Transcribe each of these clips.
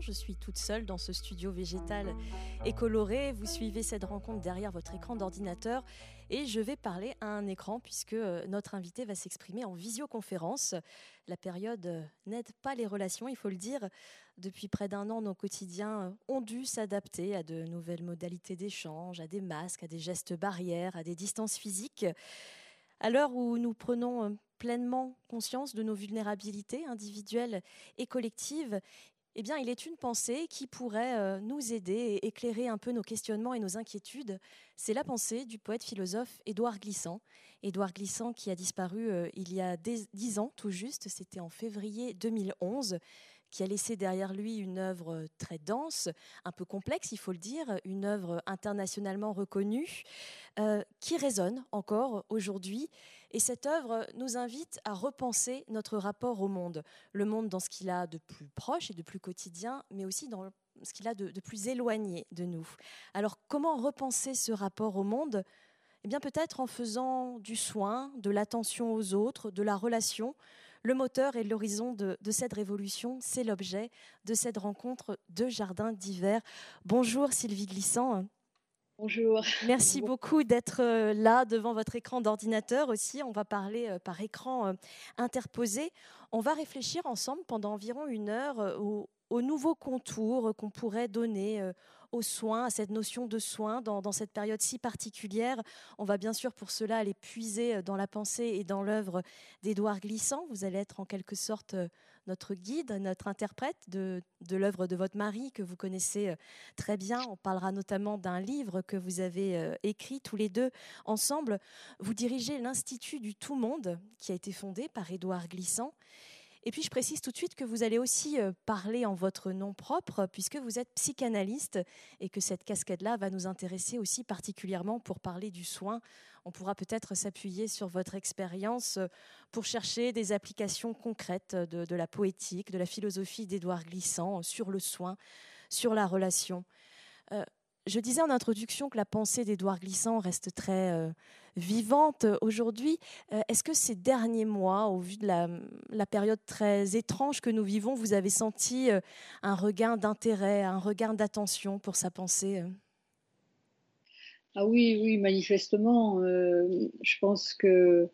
Je suis toute seule dans ce studio végétal et coloré. Vous suivez cette rencontre derrière votre écran d'ordinateur et je vais parler à un écran puisque euh, notre invité va s'exprimer en visioconférence. La période euh, n'aide pas les relations, il faut le dire. Depuis près d'un an, nos quotidiens euh, ont dû s'adapter à de nouvelles modalités d'échange, à des masques, à des gestes barrières, à des distances physiques. À l'heure où nous prenons pleinement conscience de nos vulnérabilités individuelles et collectives, eh bien, il est une pensée qui pourrait euh, nous aider et éclairer un peu nos questionnements et nos inquiétudes. C'est la pensée du poète philosophe Édouard Glissant. Édouard Glissant qui a disparu euh, il y a dix ans tout juste, c'était en février 2011 qui a laissé derrière lui une œuvre très dense, un peu complexe, il faut le dire, une œuvre internationalement reconnue, euh, qui résonne encore aujourd'hui. Et cette œuvre nous invite à repenser notre rapport au monde, le monde dans ce qu'il a de plus proche et de plus quotidien, mais aussi dans ce qu'il a de plus éloigné de nous. Alors comment repenser ce rapport au monde? Eh bien peut-être en faisant du soin, de l'attention aux autres, de la relation, le moteur et l'horizon de, cette révolution, c'est l'objet de cette rencontre de jardins d'hiver. Bonjour Sylvie Glissant. Bonjour. Merci beaucoup d'être euh, là devant votre écran d'ordinateur aussi. On va parler euh, par écran euh, interposé. On va réfléchir ensemble pendant environ une heure au, aux nouveaux contours qu'on pourrait donner aux soins, à cette notion de soins dans, cette période si particulière. On va bien sûr pour cela aller puiser euh, dans la pensée et dans l'œuvre d'Édouard Glissant. Vous allez être en quelque sorte euh, notre guide, notre interprète de, de l'œuvre de votre mari que vous connaissez très bien. On parlera notamment d'un livre que vous avez écrit tous les deux ensemble. Vous dirigez l'Institut du Tout Monde qui a été fondé par Édouard Glissant. Et puis je précise tout de suite que vous allez aussi euh, parler en votre nom propre, puisque vous êtes psychanalyste et que cette casquette-là va nous intéresser aussi particulièrement pour parler du soin. On pourra peut-être s'appuyer sur votre expérience euh, pour chercher des applications concrètes de, la poétique, de la philosophie d'Édouard Glissant sur le soin, sur la relation. Euh, je disais en introduction que la pensée d'Édouard Glissant reste très euh, vivante aujourd'hui. Euh, est-ce que ces derniers mois, au vu de la, période très étrange que nous vivons, vous avez senti euh, un regain d'intérêt, un regain d'attention pour sa pensée Ah oui, oui, manifestement. je pense que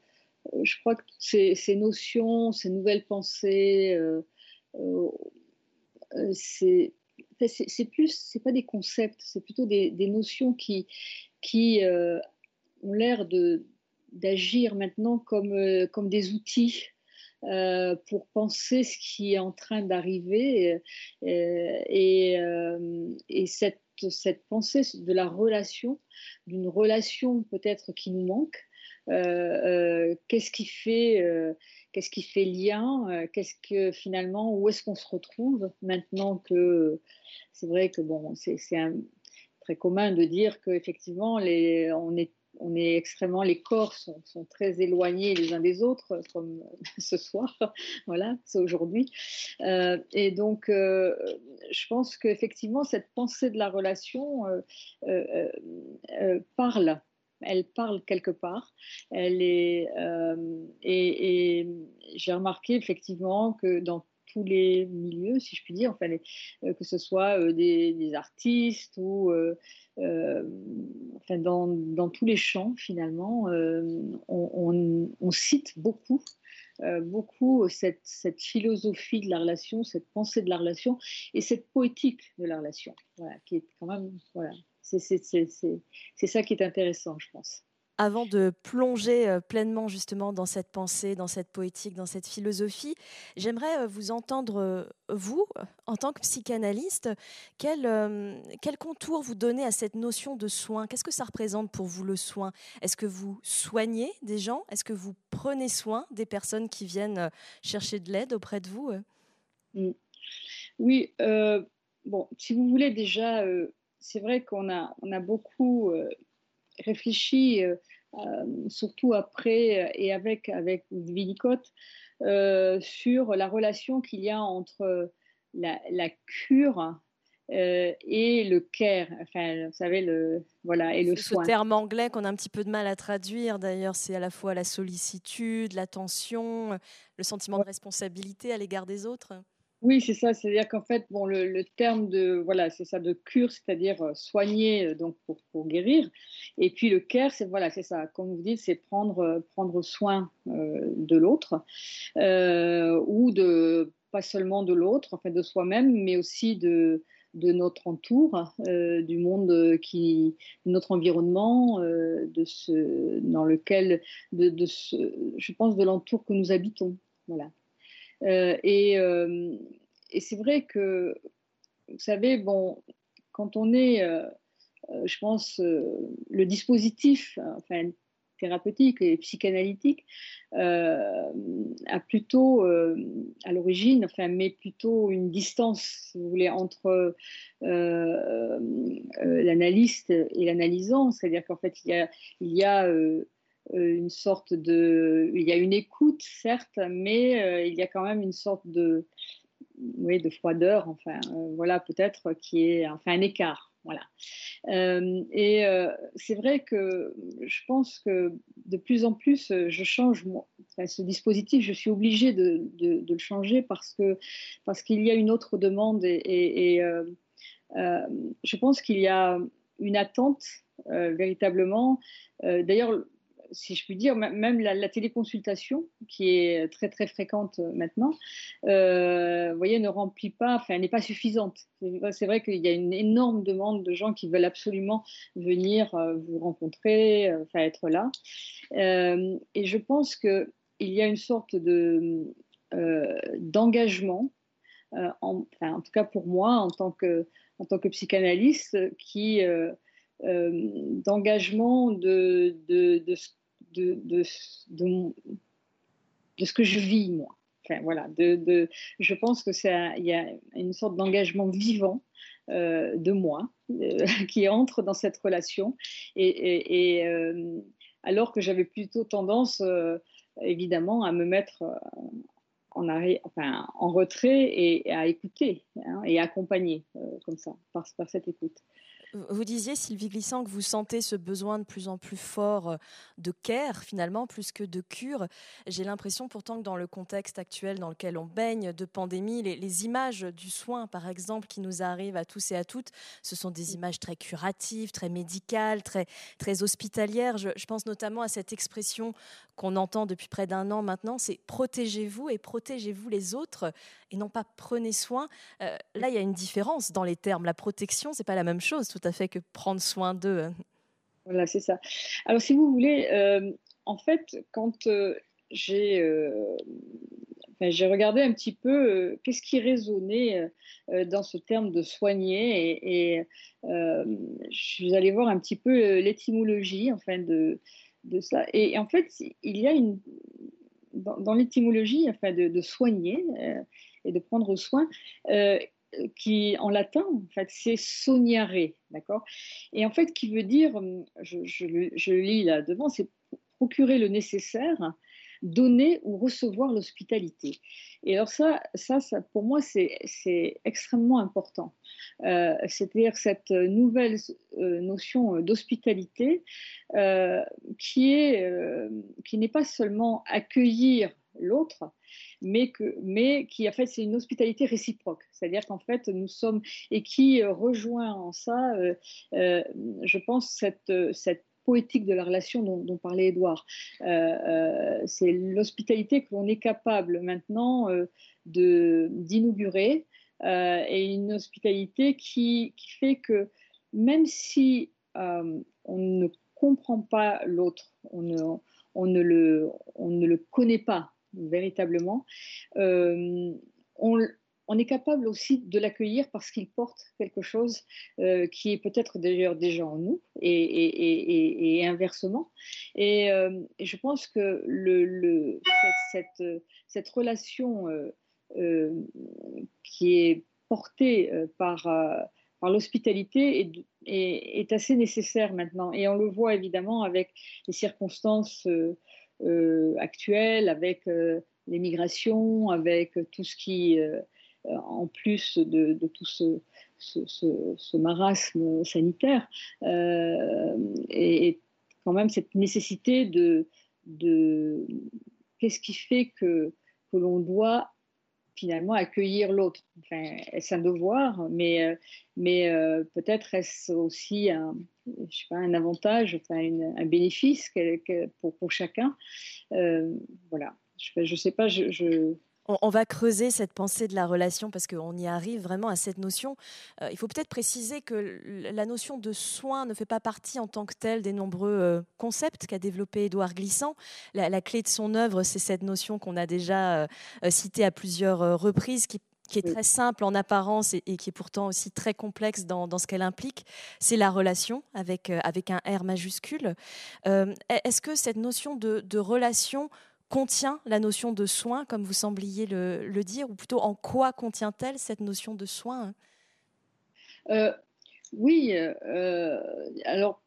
je crois que ces, ces notions, ces nouvelles pensées, c'est c'est plus, c'est pas des concepts, c'est plutôt des, notions qui, qui euh, ont l'air d'agir maintenant comme, euh, comme des outils euh, pour penser ce qui est en train d'arriver. Et, et cette, cette pensée de la relation, d'une relation peut-être qui nous manque, qu'est-ce qui fait qu'est-ce qui fait lien, qu'est-ce que finalement, où est-ce qu'on se retrouve maintenant que c'est vrai que bon, c'est très commun de dire qu'effectivement, on est on est extrêmement, les corps sont, très éloignés les uns des autres, comme ce soir, voilà, c'est aujourd'hui. Euh, et donc, euh, je pense qu'effectivement, cette pensée de la relation euh, parle elle parle quelque part. Est, et, j'ai remarqué effectivement que dans tous les milieux, si je puis dire, enfin, euh, que ce soit euh, des, artistes ou euh, enfin, dans, dans, tous les champs, finalement, on, cite beaucoup. beaucoup cette, cette, philosophie de la relation, cette pensée de la relation et cette poétique de la relation, voilà, qui est quand même, voilà, c'est ça qui est intéressant, je pense. Avant de plonger euh, pleinement justement dans cette pensée, dans cette poétique, dans cette philosophie, j'aimerais euh, vous entendre, euh, vous, en tant que psychanalyste, quel, quel contour vous donnez à cette notion de soin? Qu'est-ce que ça représente pour vous le soin? Est-ce que vous soignez des gens? Est-ce que vous prenez soin des personnes qui viennent chercher de l'aide auprès de vous mmh. Oui, bon, si vous voulez déjà, c'est vrai qu'on a, on a beaucoup réfléchi surtout après et avec, avec Winnicott, sur la relation qu'il y a entre la, la cure euh, et le care, enfin, vous savez, le, voilà, et le soin. Ce terme anglais qu'on a un petit peu de mal à traduire, d'ailleurs, c'est à la fois la sollicitude, l'attention, le sentiment de responsabilité à l'égard des autres. Oui, c'est ça. C'est-à-dire qu'en fait, bon, le, terme de voilà, c'est ça de cure, c'est-à-dire euh, soigner euh, donc pour, pour, guérir. Et puis le care, c'est voilà, c'est ça. Comme vous dites, c'est prendre prendre soin de l'autre ou de pas seulement de l'autre, en fait, de soi-même, mais aussi de de notre entour, euh, du monde qui, notre environnement, euh, de ce, dans lequel, de, de ce, je pense, de l'entour que nous habitons. Voilà. Euh, et, et c'est vrai que, vous savez, bon, quand on est, je pense, le dispositif, enfin, thérapeutique et psychanalytique euh, a plutôt euh, à l'origine, enfin, met plutôt une distance, si vous voulez, entre euh, l'analyste et l'analysant. C'est-à-dire qu'en fait, il y a une sorte de, il y a une écoute certes, mais il y a quand même une sorte de, oui, de froideur, enfin, voilà, peut-être qui est, enfin, un écart. Voilà. Euh, et euh, c'est vrai que je pense que de plus en plus, euh, je change ce dispositif. Je suis obligée de, le changer parce que parce qu'il y a une autre demande et, je pense qu'il y a une attente véritablement. D'ailleurs, si je puis dire, même la, téléconsultation, qui est très très fréquente euh, maintenant, euh, voyez, ne remplit pas, enfin, n'est pas suffisante. C'est vrai qu'il y a une énorme demande de gens qui veulent absolument venir euh, vous rencontrer, enfin, être là. et je pense qu'il y a une sorte de d'engagement, en, tout cas pour moi, en tant que, en tant que psychanalyste, qui d'engagement de, de, de, de, de, de, ce que je vis, moi. Enfin, voilà, de, je pense que il y a une sorte d'engagement vivant euh, de moi euh, qui entre dans cette relation. Et, euh, alors que j'avais plutôt tendance, évidemment, à me mettre en, enfin, en retrait et, à écouter hein, et accompagner comme ça, par, par cette écoute. Vous disiez, Sylvie Glissant, que vous sentez ce besoin de plus en plus fort euh, de care, finalement, plus que de cure. J'ai l'impression pourtant que dans le contexte actuel dans lequel on baigne, de pandémie, les, images du soin, par exemple, qui nous arrivent à tous et à toutes, ce sont des images très curatives, très médicales, très, très hospitalières. Je, pense notamment à cette expression qu'on entend depuis près d'un an maintenant, c'est protégez-vous et protégez-vous les autres et non pas prenez soin. Euh, là, il y a une différence dans les termes. La protection, c'est pas la même chose tout à fait que prendre soin d'eux. Voilà, c'est ça. Alors, si vous voulez, euh, en fait, quand euh, j'ai j'ai regardé un petit peu qu'est-ce qui résonnait dans ce terme de soigner et, je suis allée voir un petit peu l'étymologie enfin de, de ça. Et, en fait, il y a une dans, l'étymologie enfin de, soigner et de prendre soin, euh, qui en latin, en fait, c'est sognare, d'accord? Et en fait, qui veut dire, je, je, lis là devant, c'est procurer le nécessaire, donner ou recevoir l'hospitalité. Et alors ça, ça, ça pour moi, c'est extrêmement important. Euh, c'est-à-dire cette nouvelle euh, notion d'hospitalité qui est qui n'est pas seulement accueillir l'autre, mais, mais qui en fait c'est une hospitalité réciproque, c'est-à-dire qu'en fait nous sommes et qui euh, rejoint en ça, euh, euh, je pense cette, cette poétique de la relation dont, parlait Edouard. c'est l'hospitalité que l'on est capable maintenant de d'inaugurer et une hospitalité qui, qui, fait que même si on ne comprend pas l'autre, on ne, on, ne on ne le connaît pas véritablement, euh, on, est capable aussi de l'accueillir parce qu'il porte quelque chose euh, qui est peut-être d'ailleurs déjà en nous et, inversement. Euh, et, je pense que cette, relation qui est portée par, l'hospitalité est, assez nécessaire maintenant. Et on le voit évidemment avec les circonstances actuelles, avec les migrations, avec tout ce qui, en plus de, tout ce, ce, marasme sanitaire, et, quand même cette nécessité de, de qu'est-ce qui fait que, que l'on doit finalement accueillir l'autre. Enfin, est-ce un devoir, mais, euh, mais euh, peut-être est-ce aussi un, je sais pas, un avantage, un bénéfice pour, pour, chacun. Euh, voilà, je ne sais pas, je, on, va creuser cette pensée de la relation parce qu'on y arrive vraiment à cette notion. Euh, il faut peut-être préciser que la notion de soin ne fait pas partie en tant que telle des nombreux euh, concepts qu'a développé Édouard Glissant. La, clé de son œuvre, c'est cette notion qu'on a déjà euh, citée à plusieurs reprises, qui est très simple en apparence et, qui est pourtant aussi très complexe dans, ce qu'elle implique, c'est la relation avec, avec un R majuscule. Est-ce que cette notion de relation contient la notion de soin, comme vous sembliez le, dire, ou plutôt en quoi contient-elle cette notion de soin? Euh, Oui, euh, alors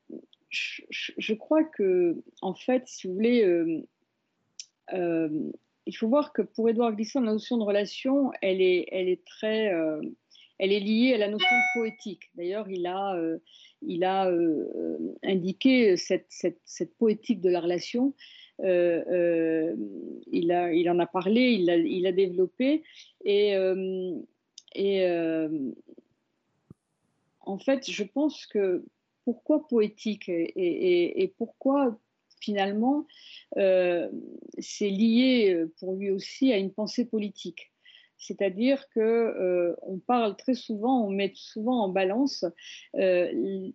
je, crois que, en fait, si vous voulez, euh, il faut voir que pour Édouard Glissant, la notion de relation, elle est, elle est très elle est liée à la notion poétique. D'ailleurs, il a, il a indiqué cette, poétique de la relation il, a, il en a parlé, il l'a a développé. Et, euh, en fait, je pense que pourquoi poétique et, pourquoi finalement c'est lié pour lui aussi à une pensée politique. C'est-à-dire que on parle très souvent, on met souvent en balance une,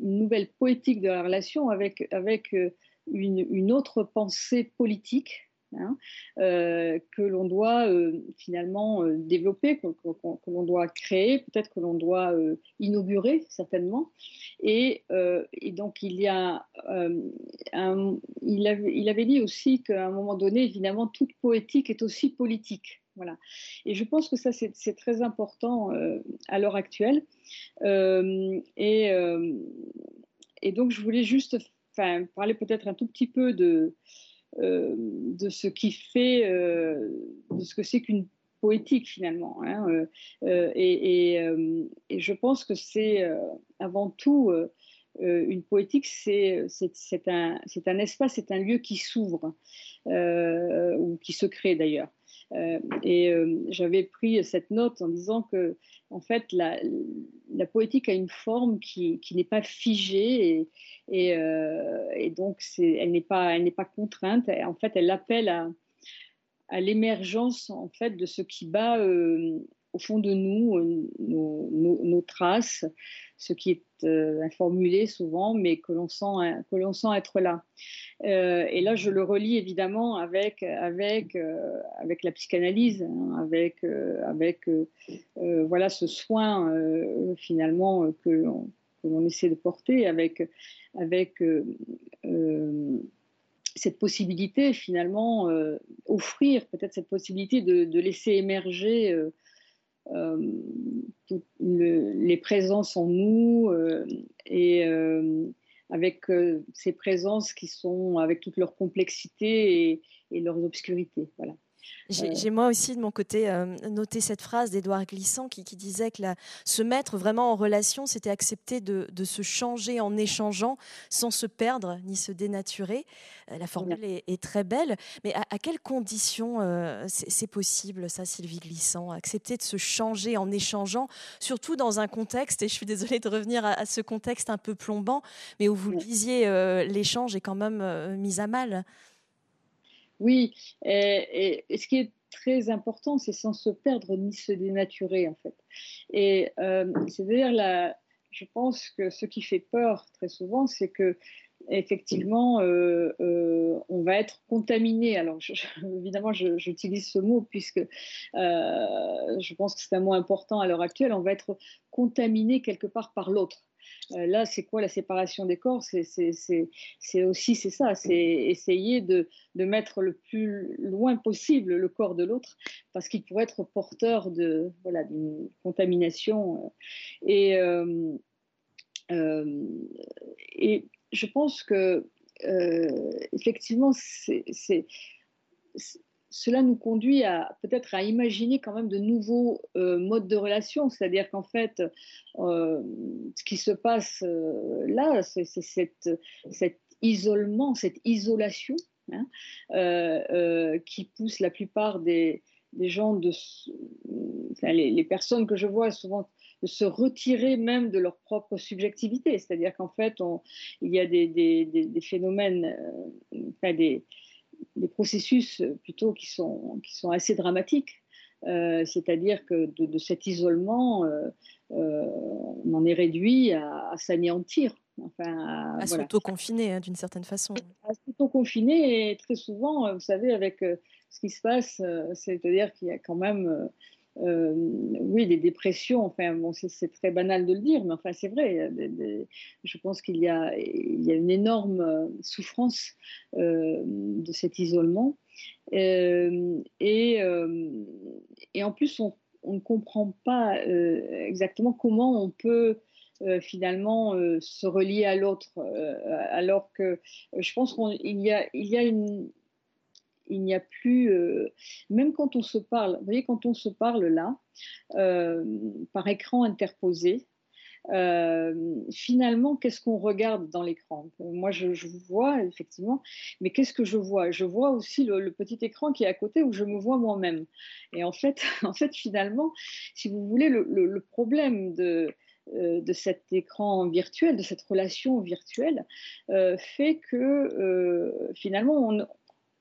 nouvelle poétique de la relation avec, avec une, autre pensée politique hein, euh, que l'on doit euh, finalement euh, développer, que, l'on doit créer, peut-être que l'on doit inaugurer certainement. Et, donc il y a, il, avait, dit aussi qu'à un moment donné, évidemment, toute poétique est aussi politique. Voilà. Et je pense que ça, c'est très important à l'heure actuelle. et donc, je voulais juste parler peut-être un tout petit peu de, euh, ce qui fait, euh, de ce que c'est qu'une poétique finalement. Hein, euh, et, et, je pense que c'est avant tout une poétique, c'est un, un espace, c'est un lieu qui s'ouvre ou qui se crée d'ailleurs. Euh, et euh, j'avais pris cette note en disant que, en fait, la, poétique a une forme qui, n'est pas figée et, euh, donc elle n'est pas, elle n'est pas contrainte. En fait, elle appelle à, à l'émergence en fait de ce qui bat au fond de nous, nos, nos, traces, ce qui est informulé souvent, mais que l'on sent, que l'on sent être là. Euh, et là, je le relie évidemment avec, avec, euh, avec la psychanalyse, hein, avec, euh, avec voilà, ce soin finalement que l'on, que essaie de porter, avec, avec cette possibilité finalement, offrir peut-être cette possibilité de laisser émerger toutes les présences en nous et avec euh, ces présences qui sont avec toute leur complexité et, et leurs obscurités. Voilà. Euh. J'ai moi aussi de mon côté euh, noté cette phrase d'Édouard Glissant qui, disait que se mettre vraiment en relation, c'était accepter de, se changer en échangeant sans se perdre ni se dénaturer. Euh, la formule est, très belle, mais à, quelles conditions c'est possible ça, Sylvie Glissant? Accepter de se changer en échangeant, surtout dans un contexte, et je suis désolée de revenir à, ce contexte un peu plombant, mais où vous le disiez, l'échange est quand même mis à mal. Oui, et, ce qui est très important, c'est sans se perdre ni se dénaturer, en fait. Et euh, c'est-à-dire, je pense que ce qui fait peur très souvent, c'est que effectivement, on va être contaminé. Alors, évidemment, j'utilise ce mot puisque je pense que c'est un mot important à l'heure actuelle. On va être contaminé quelque part par l'autre. Euh, là, c'est quoi la séparation des corps? C'est aussi c'est ça, c'est essayer de, mettre le plus loin possible le corps de l'autre parce qu'il pourrait être porteur de voilà d'une contamination. Et euh, euh, et je pense que effectivement, c'est cela nous conduit à peut-être à imaginer quand même de nouveaux euh, modes de relation. C'est-à-dire qu'en fait, euh, ce qui se passe euh, là, c'est cet, isolement, cette isolation hein, qui pousse la plupart des, gens, de, les, personnes que je vois souvent de se retirer même de leur propre subjectivité. C'est-à-dire qu'en fait, il y a des, des phénomènes, des, des processus euh, plutôt qui sont, qui sont assez dramatiques. Euh, c'est-à-dire que de, cet isolement, euh, on en est réduit à, s'anéantir. Enfin, à, s'auto-confiner hein, d'une certaine façon. À s'auto-confiner et très souvent, vous savez, avec ce qui se passe, c'est-à-dire qu'il y a quand même euh, oui, des dépressions, enfin, c'est très banal de le dire, mais enfin, c'est vrai. je pense qu'il y, a, une énorme euh, souffrance euh, de cet isolement. et, en plus, on, ne comprend pas exactement comment on peut finalement se relier à l'autre, alors que je pense qu'il y a une, il n'y a plus, euh, même quand on se parle, vous voyez, quand on se parle là, euh, par écran interposé, euh, finalement, qu'est-ce qu'on regarde dans l'écran? Moi, je, vois effectivement, mais qu'est-ce que je vois? Je vois aussi le, petit écran qui est à côté où je me vois moi-même. Et en fait, en fait, finalement, si vous voulez, le, problème de, de cet écran virtuel, de cette relation virtuelle, fait que finalement, on,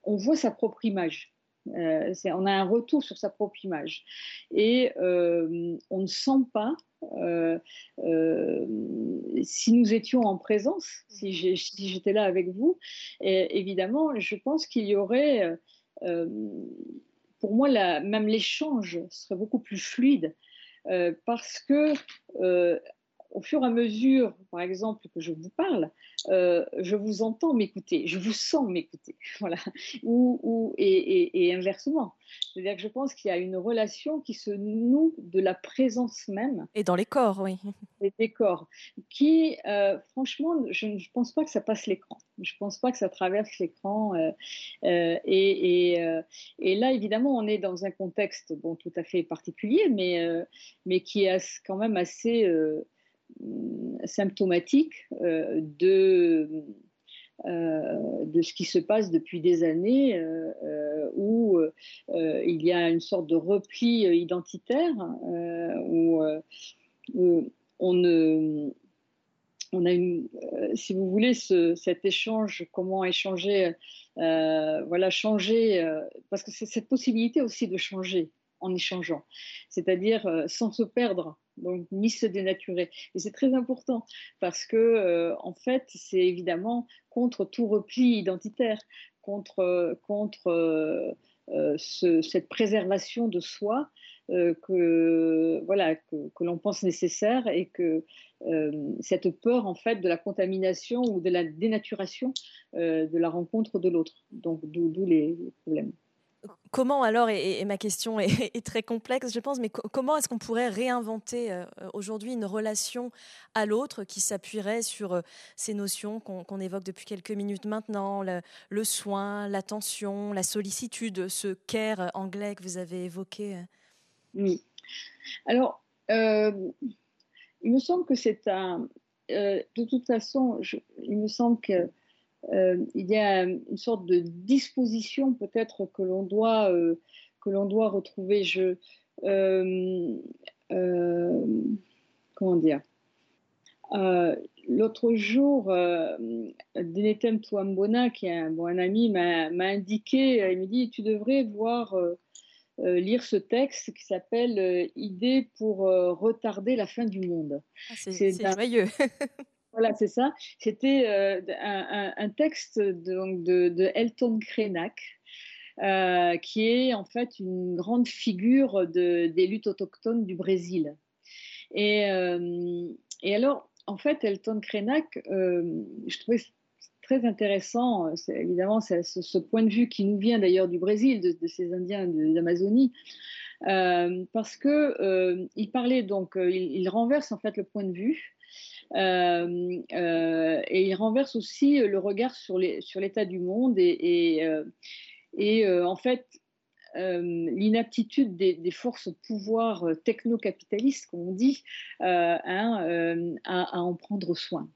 on voit sa propre image. Euh, on a un retour sur sa propre image. Et euh, on ne sent pas, euh, si nous étions en présence, si j'étais là avec vous, évidemment, je pense qu'il y aurait, pour moi, même l'échange serait beaucoup plus fluide. parce que au fur et à mesure, par exemple, que je vous parle, euh, je vous entends m'écouter, je vous sens m'écouter, voilà, ou, et, inversement. C'est-à-dire que je pense qu'il y a une relation qui se noue de la présence même. Et dans les corps, oui. Les corps, qui, euh, franchement, je ne pense pas que ça passe l'écran. Je ne pense pas que ça traverse l'écran. Euh, et, et, là, évidemment, on est dans un contexte bon, tout à fait particulier, mais, mais qui est quand même assez symptomatique euh, de, euh, de ce qui se passe depuis des années euh, où il y a une sorte de repli identitaire où, on on a une, si vous voulez, cet échange, comment échanger, voilà, changer, parce que c'est cette possibilité aussi de changer en échangeant, c'est-à-dire sans se perdre donc ni se dénaturer. Et c'est très important parce que, euh, en fait, c'est évidemment contre tout repli identitaire, contre, contre euh, cette préservation de soi euh, que, voilà, que l'on pense nécessaire et que cette peur, en fait, de la contamination ou de la dénaturation de la rencontre de l'autre. Donc, d'où les problèmes comment alors, et, ma question est, très complexe, je pense, mais comment est-ce qu'on pourrait réinventer euh, aujourd'hui une relation à l'autre qui s'appuierait sur euh, ces notions qu'on évoque depuis quelques minutes maintenant, le, soin, l'attention, la sollicitude, ce care anglais que vous avez évoqué Oui. Alors, euh, il me semble que c'est un... de toute façon, il me semble que euh, il y a une sorte de disposition peut-être que l'on doit, euh, que l'on doit retrouver. Je, euh, comment dire? L'autre jour, Denetem Touambona, qui est un, bon, un ami, m'a indiqué, il me dit, tu devrais voir lire ce texte qui s'appelle Idées pour retarder la fin du monde. Ah, c'est joyeux. Voilà, c'est ça. C'était euh, un, texte de, Elton Krenak, euh, qui est en fait une grande figure de, des luttes autochtones du Brésil. Et, euh, alors, en fait, Elton Krenak, je trouvais très intéressant, évidemment, ce, point de vue qui nous vient d'ailleurs du Brésil, de, ces Indiens d'Amazonie, parce que il parlait donc, il, renverse en fait le point de vue euh, euh, et il renverse aussi le regard sur l'état du monde et, euh, en fait, l'inaptitude des, forces au pouvoir techno-capitalistes, comme on dit, hein, à, en prendre soin.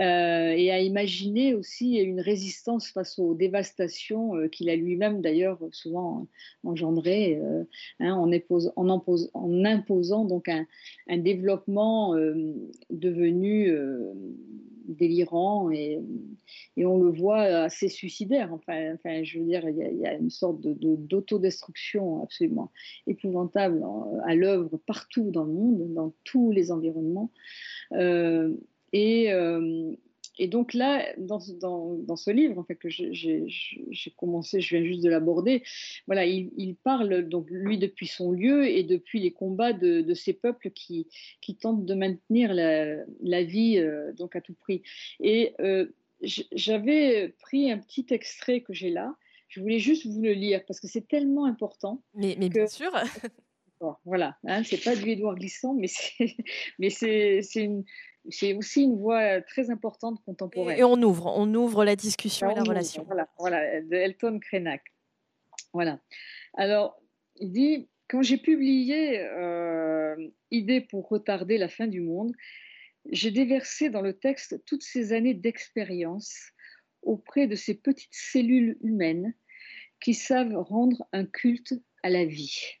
Euh, et à imaginer aussi une résistance face aux dévastations euh, qu'il a lui-même d'ailleurs souvent engendrées euh, hein, en, imposant donc un, développement devenu délirant et, on le voit assez suicidaire. Enfin je veux dire, il y a, une sorte d'autodestruction absolument épouvantable à l'œuvre partout dans le monde, dans tous les environnements. Et, euh, et donc là, dans, dans, dans, ce livre, en fait, que j'ai commencé, je viens juste de l'aborder, voilà, il, parle, donc lui, depuis son lieu et depuis les combats de, de ces peuples qui, qui, tentent de maintenir la, la vie euh, donc à tout prix. Et euh, j'avais pris un petit extrait que j'ai là. Je voulais juste vous le lire parce que c'est tellement important. Mais, mais bien sûr. voilà, hein, c'est pas du Édouard Glissant, mais c'est une, c'est aussi une voix très importante contemporaine. Et on ouvre, on ouvre la discussion et la relation. Voilà, voilà, de Elton Krenak. Voilà. Alors, il dit quand j'ai publié euh, Idée pour retarder la fin du monde, j'ai déversé dans le texte toutes ces années d'expérience auprès de ces petites cellules humaines qui savent rendre un culte à la vie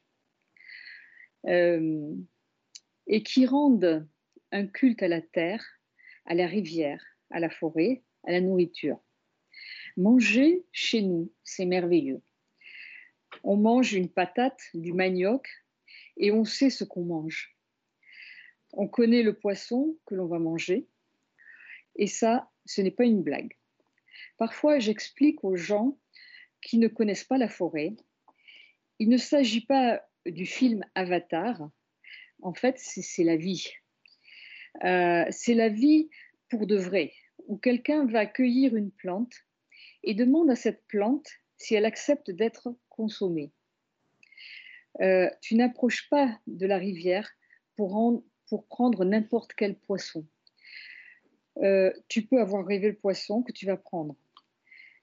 euh, et qui rendent un culte à la terre, à la rivière, à la forêt, à la nourriture. Manger chez nous, c'est merveilleux. On mange une patate, du manioc, et on sait ce qu'on mange. On connaît le poisson que l'on va manger, et ça, ce n'est pas une blague. Parfois, j'explique aux gens qui ne connaissent pas la forêt, il ne s'agit pas du film Avatar, en fait, c'est la vie. Euh, c'est la vie pour de vrai, où quelqu'un va cueillir une plante et demande à cette plante si elle accepte d'être consommée. Euh, tu n'approches pas de la rivière pour, prendre n'importe quel poisson. Euh, tu peux avoir rêvé le poisson que tu vas prendre.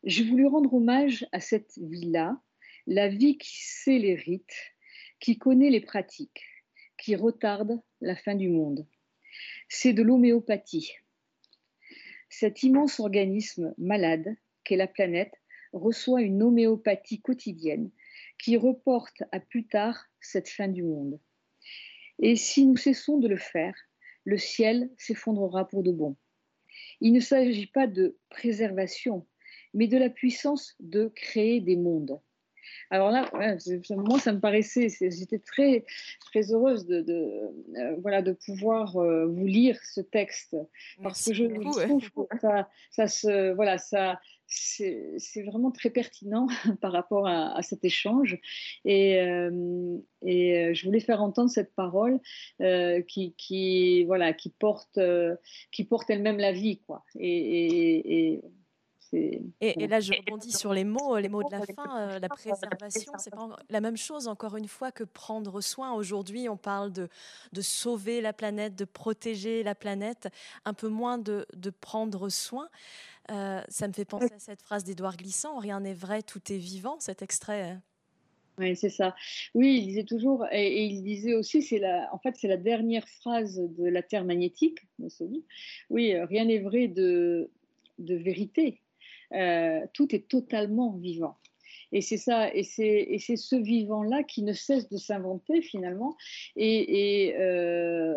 J'ai voulu rendre hommage à cette vie-là, la vie qui sait les rites, qui connaît les pratiques, qui retarde la fin du monde c'est de l'homéopathie. Cet immense organisme malade qu'est la planète reçoit une homéopathie quotidienne qui reporte à plus tard cette fin du monde. Et si nous cessons de le faire, le ciel s'effondrera pour de bon. Il ne s'agit pas de préservation, mais de la puissance de créer des mondes. Alors là, moi, ça me paraissait, j'étais très, très heureuse de, euh, voilà, de pouvoir euh, vous lire ce texte parce que je trouve que ça, ça se, voilà, ça, c'est vraiment très pertinent par rapport à, cet échange. Et, euh, et, je voulais faire entendre cette parole qui, qui, voilà, qui porte, qui porte elle-même la vie. Quoi. et, et et, là, je rebondis sur les mots, les mots de la fin. Euh, la préservation, c'est pas la même chose, encore une fois, que prendre soin. Aujourd'hui, on parle de, de sauver la planète, de protéger la planète, un peu moins de, de prendre soin. Euh, ça me fait penser à cette phrase d'Édouard Glissant Rien n'est vrai, tout est vivant, cet extrait. Oui, c'est ça. Oui, il disait toujours, et, il disait aussi, c'est la, en fait, c'est la dernière phrase de la Terre magnétique. Oui, rien n'est vrai de, de vérité. Euh, tout est totalement vivant. Et c'est ça, et c'est, ce vivant-là qui ne cesse de s'inventer finalement, et, euh,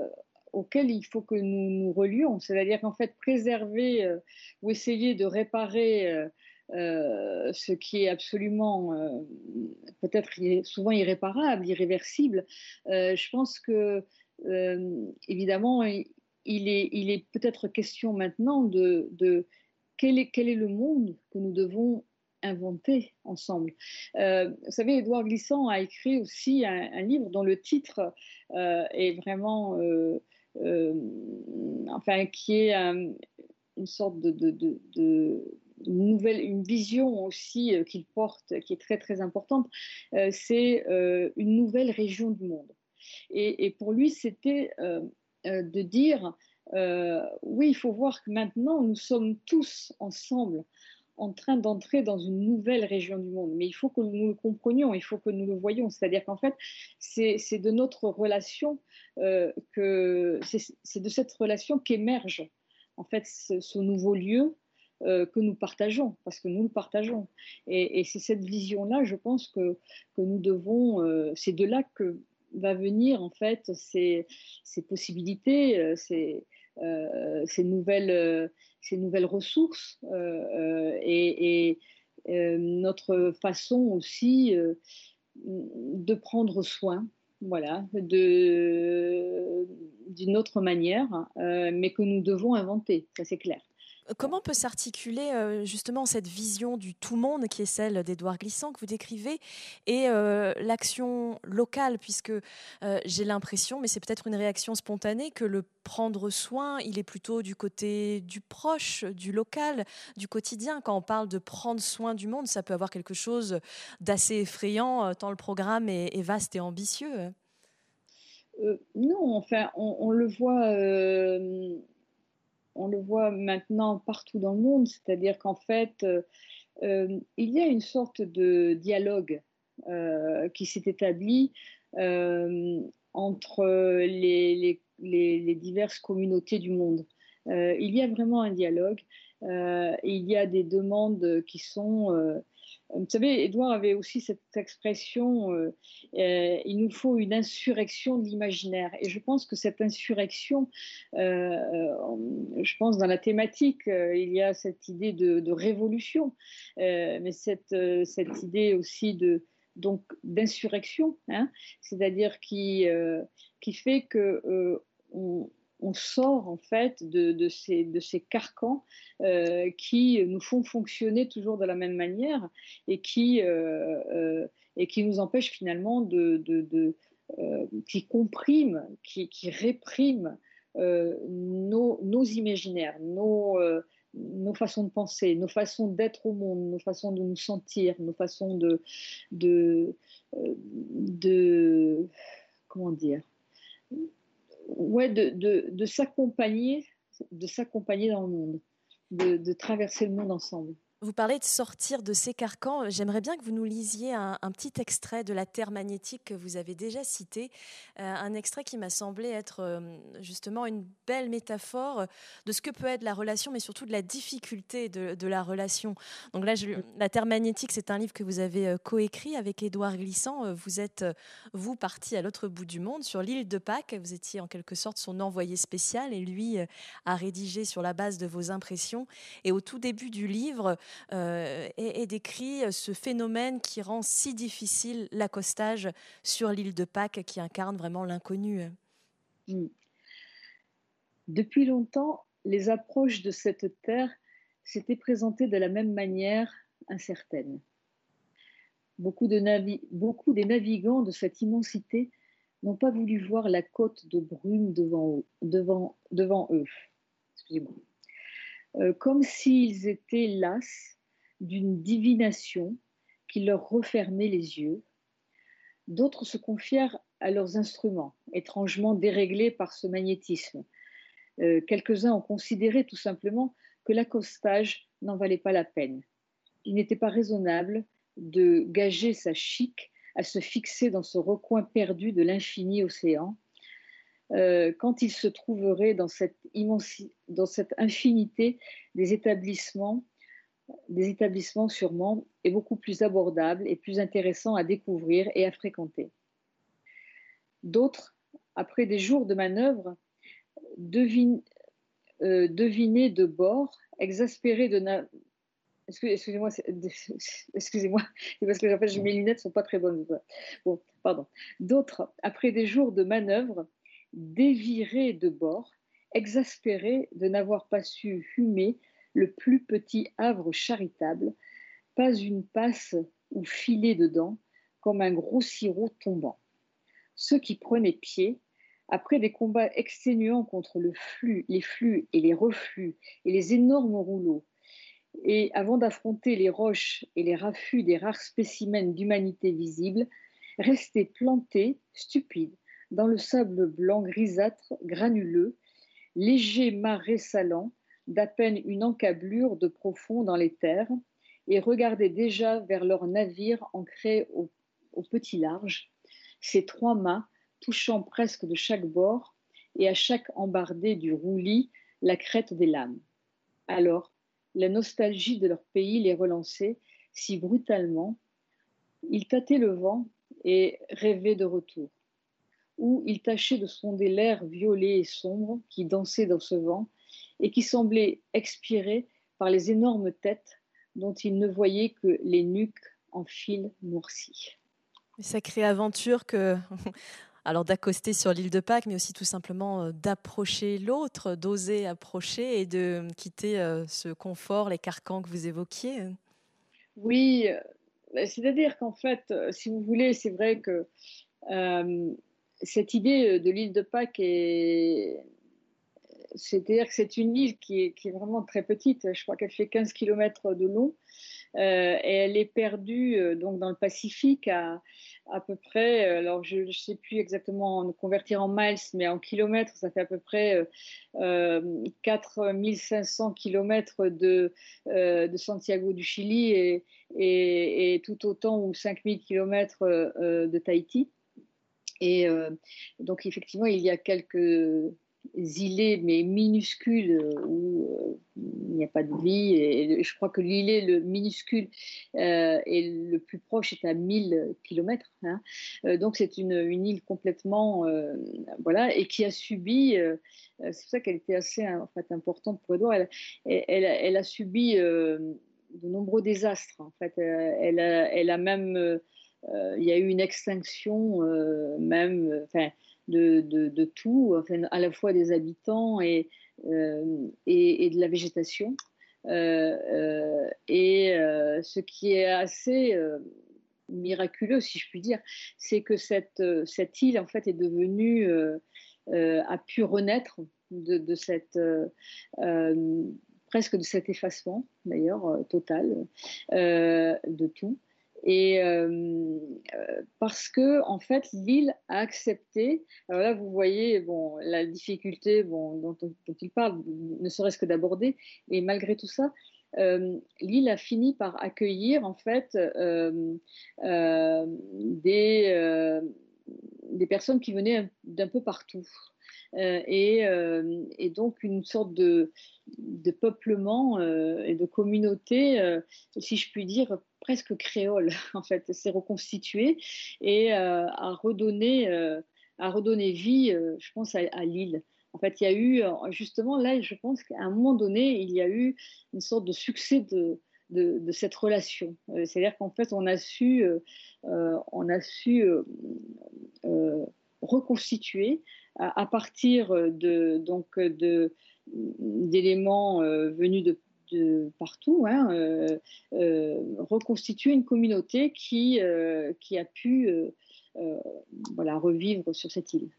auquel il faut que nous nous relions. C'est-à-dire qu'en fait, préserver euh, ou essayer de réparer ce qui est absolument peut-être souvent irréparable, irréversible, je pense que évidemment, il est, il est peut-être question maintenant de, de quel, est, le monde que nous devons inventer ensemble? Euh, vous savez, Édouard Glissant a écrit aussi un, livre dont le titre euh, est vraiment, euh, enfin, qui est une sorte de, de, nouvelle, une vision aussi qu'il porte, qui est très très importante. c'est une nouvelle région du monde. Et pour lui, c'était de dire, oui, il faut voir que maintenant nous sommes tous ensemble en train d'entrer dans une nouvelle région du monde. Mais il faut que nous le comprenions, il faut que nous le voyions. C'est-à-dire qu'en fait, c'est de notre relation euh, que c'est de cette relation qu'émerge en fait ce, nouveau lieu euh, que nous partageons, parce que nous le partageons. Et, c'est cette vision-là, je pense que, que nous devons. Euh, c'est de là que va venir en fait ces, ces possibilités, ces, ces nouvelles ces nouvelles ressources euh, euh, et, euh, notre façon aussi de prendre soin voilà, d'une autre manière, mais que nous devons inventer, ça c'est clair. Comment peut s'articuler euh, justement cette vision du tout monde qui est celle d'Édouard Glissant que vous décrivez et euh, l'action locale? Puisque euh, j'ai l'impression, mais c'est peut-être une réaction spontanée, que le prendre soin, il est plutôt du côté du proche, du local, du quotidien. Quand on parle de prendre soin du monde, ça peut avoir quelque chose d'assez effrayant tant le programme est, vaste et ambitieux. non, enfin, on le voit on le voit maintenant partout dans le monde, c'est-à-dire qu'en fait, euh, euh, il y a une sorte de dialogue euh, qui s'est établi entre les, diverses communautés du monde. il y a vraiment un dialogue, il y a des demandes qui sont vous savez, Edouard avait aussi cette expression euh, euh, il nous faut une insurrection de l'imaginaire. Et je pense que cette insurrection, euh, je pense dans la thématique, il y a cette idée de, révolution, mais cette, cette idée aussi de, donc d'insurrection, hein, c'est-à-dire qui, qui fait que on sort en fait de, ces, carcans euh, qui nous font fonctionner toujours de la même manière et qui, euh, euh, nous empêchent finalement de, qui compriment, qui, qui répriment nos, imaginaires, nos, façons de penser, nos façons d'être au monde, nos façons de nous sentir, nos façons de comment dire ouais, de, de, de s'accompagner, dans le monde, de, de traverser le monde ensemble. Vous parlez de sortir de ces carcans. J'aimerais bien que vous nous lisiez un, petit extrait de La Terre magnétique que vous avez déjà cité. Euh, un extrait qui m'a semblé être euh, justement une belle métaphore de ce que peut être la relation, mais surtout de la difficulté de, la relation. Donc là, La Terre magnétique, c'est un livre que vous avez euh, coécrit avec Édouard Glissant. Vous êtes, vous, parti à l'autre bout du monde, sur l'île de Pâques. Vous étiez en quelque sorte son envoyé spécial et lui a rédigé sur la base de vos impressions. Et au tout début du livre, euh, et, décrit ce phénomène qui rend si difficile l'accostage sur l'île de Pâques qui incarne vraiment l'inconnu. Hmm. Depuis longtemps, les approches de cette terre s'étaient présentées de la même manière incertaine. Beaucoup, de beaucoup des navigants de cette immensité n'ont pas voulu voir la côte de brume devant, devant, devant eux. Excusez-moi. Euh, comme s'ils étaient las d'une divination qui leur refermait les yeux. D'autres se confièrent à leurs instruments, étrangement déréglés par ce magnétisme. Euh, quelques-uns ont considéré tout simplement que l'accostage n'en valait pas la peine. Il n'était pas raisonnable de gager sa chic à se fixer dans ce recoin perdu de l'infini océan, euh, quand il se trouverait dans cette, infinité des établissements, des établissements sûrement, et beaucoup plus abordables et plus intéressants à découvrir et à fréquenter. D'autres, après des jours de manœuvre, euh, devinaient de bord, exaspérés de, Excusez-moi, excusez-moi, parce que mes lunettes sont pas très bonnes. Bon, pardon. D'autres, après des jours de manœuvre, dévirés de bord, exaspéré de n'avoir pas su humer le plus petit havre charitable, pas une passe ou filet dedans, comme un gros sirop tombant. Ceux qui prenaient pied, après des combats exténuants contre les flux et les reflux et les énormes rouleaux, et avant d'affronter les roches et les raffus des rares spécimens d'humanité visible, restaient plantés, stupides, dans le sable blanc grisâtre, granuleux, léger marais salant, d'à peine une encablure de profond dans les terres, et regardaient déjà vers leur navire ancré au, petit large, ces trois mâts touchant presque de chaque bord, et à chaque embardée du roulis la crête des lames. Alors, la nostalgie de leur pays les relançait si brutalement. Ils tâtaient le vent et rêvaient de retour. Ou ils tâchaient de sonder l'air violet et sombre qui dansait dans ce vent et qui semblait expirer par les énormes têtes dont ils ne voyaient que les nuques en fil noirci. Sacrée aventure que alors d'accoster sur l'île de Pâques, mais aussi tout simplement euh, d'approcher l'autre, d'oser approcher et de quitter euh, ce confort, les carcans que vous évoquiez. Oui, euh, c'est-à-dire qu'en fait, si vous voulez, c'est vrai que cette idée de l'île de Pâques est... C'est-à-dire que c'est une île qui est, vraiment très petite. Je crois qu'elle fait 15 km de long. et elle est perdue donc dans le Pacifique à, à peu près, euh, alors je ne sais plus exactement convertir en miles, mais en kilomètres, ça fait à peu près euh, 4500 euh, kilomètres de, euh, de Santiago du Chili et, et, et, tout autant ou 5000 kilomètres de Tahiti. Et donc effectivement, il y a quelques îlets, mais minuscules, euh, où euh, il n'y a pas de vie. Et, je crois que l'îlet le minuscule euh, et le plus proche est à 1000 km. Hein. donc c'est une, île complètement, voilà, et qui a subi, c'est pour ça qu'elle était assez importante pour Edouard, elle, a subi de nombreux désastres. En fait, elle a même, il y a eu une extinction, même, enfin, de, tout, à la fois des habitants et, euh, et, de la végétation. Euh, euh, et ce qui est assez miraculeux, si je puis dire, c'est que cette, cette île, en fait, est devenue, a pu renaître de, cette presque de cet effacement, d'ailleurs, total, de tout et euh, euh, parce que en fait l'île a accepté. Alors là, vous voyez, bon, la difficulté, bon, dont, il parle, ne serait-ce que d'aborder, et malgré tout ça, euh, l'île a fini par accueillir en fait des des personnes qui venaient d'un peu partout. Et, et, donc une sorte de, de peuplement et de communauté, si je puis dire, presque créole, en fait, s'est reconstitué et euh, a, redonné, euh, a redonné vie, euh, je pense, à, l'île. En fait, il y a eu, justement, là, je pense qu'à un moment donné, il y a eu une sorte de succès de, de, cette relation. C'est-à-dire qu'en fait, on a su, on a su reconstituer à, partir de, de, d'éléments venus de partout, hein, euh, euh, reconstituer une communauté qui, euh, a pu voilà, revivre sur cette île.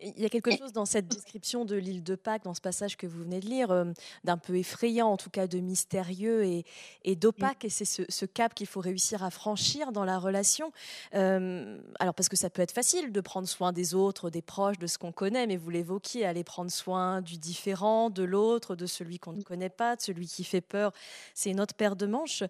Il y a quelque chose dans cette description de l'île de Pâques, dans ce passage que vous venez de lire, euh, d'un peu effrayant, en tout cas de mystérieux et, et d'opaque. Et c'est ce, cap qu'il faut réussir à franchir dans la relation. Euh, alors, parce que ça peut être facile de prendre soin des autres, des proches, de ce qu'on connaît, mais vous l'évoquiez, aller prendre soin du différent, de l'autre, de celui qu'on ne connaît pas, de celui qui fait peur. C'est une autre paire de manches.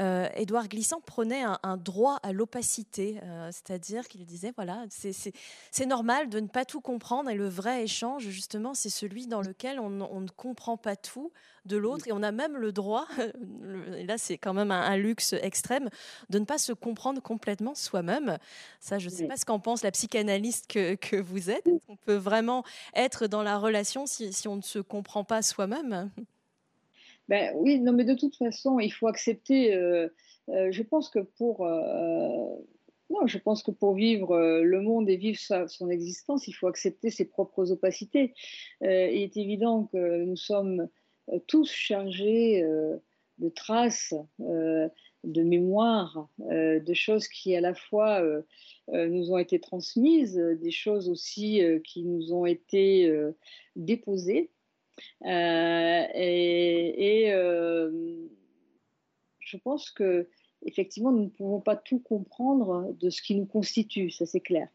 Euh, Édouard Glissant prenait un, un droit à l'opacité, c'est-à-dire qu'il disait voilà, c'est normal de ne pas tout comprendre et le vrai échange, justement, c'est celui dans lequel on, ne comprend pas tout de l'autre et on a même le droit, et là c'est quand même un, luxe extrême, de ne pas se comprendre complètement soi-même. Ça, je ne sais pas ce qu'en pense la psychanalyste que, que vous êtes. On peut vraiment être dans la relation si, si on ne se comprend pas soi-même? Ben, Oui, non, mais de toute façon, il faut accepter. Euh, euh, je pense que pour. Euh, Non, je pense que pour vivre le monde et vivre son existence, il faut accepter ses propres opacités. il est évident que nous sommes tous chargés de traces, de mémoires, de choses qui à la fois nous ont été transmises, des choses aussi qui nous ont été déposées. et, je pense que effectivement, nous ne pouvons pas tout comprendre de ce qui nous constitue, ça c'est clair.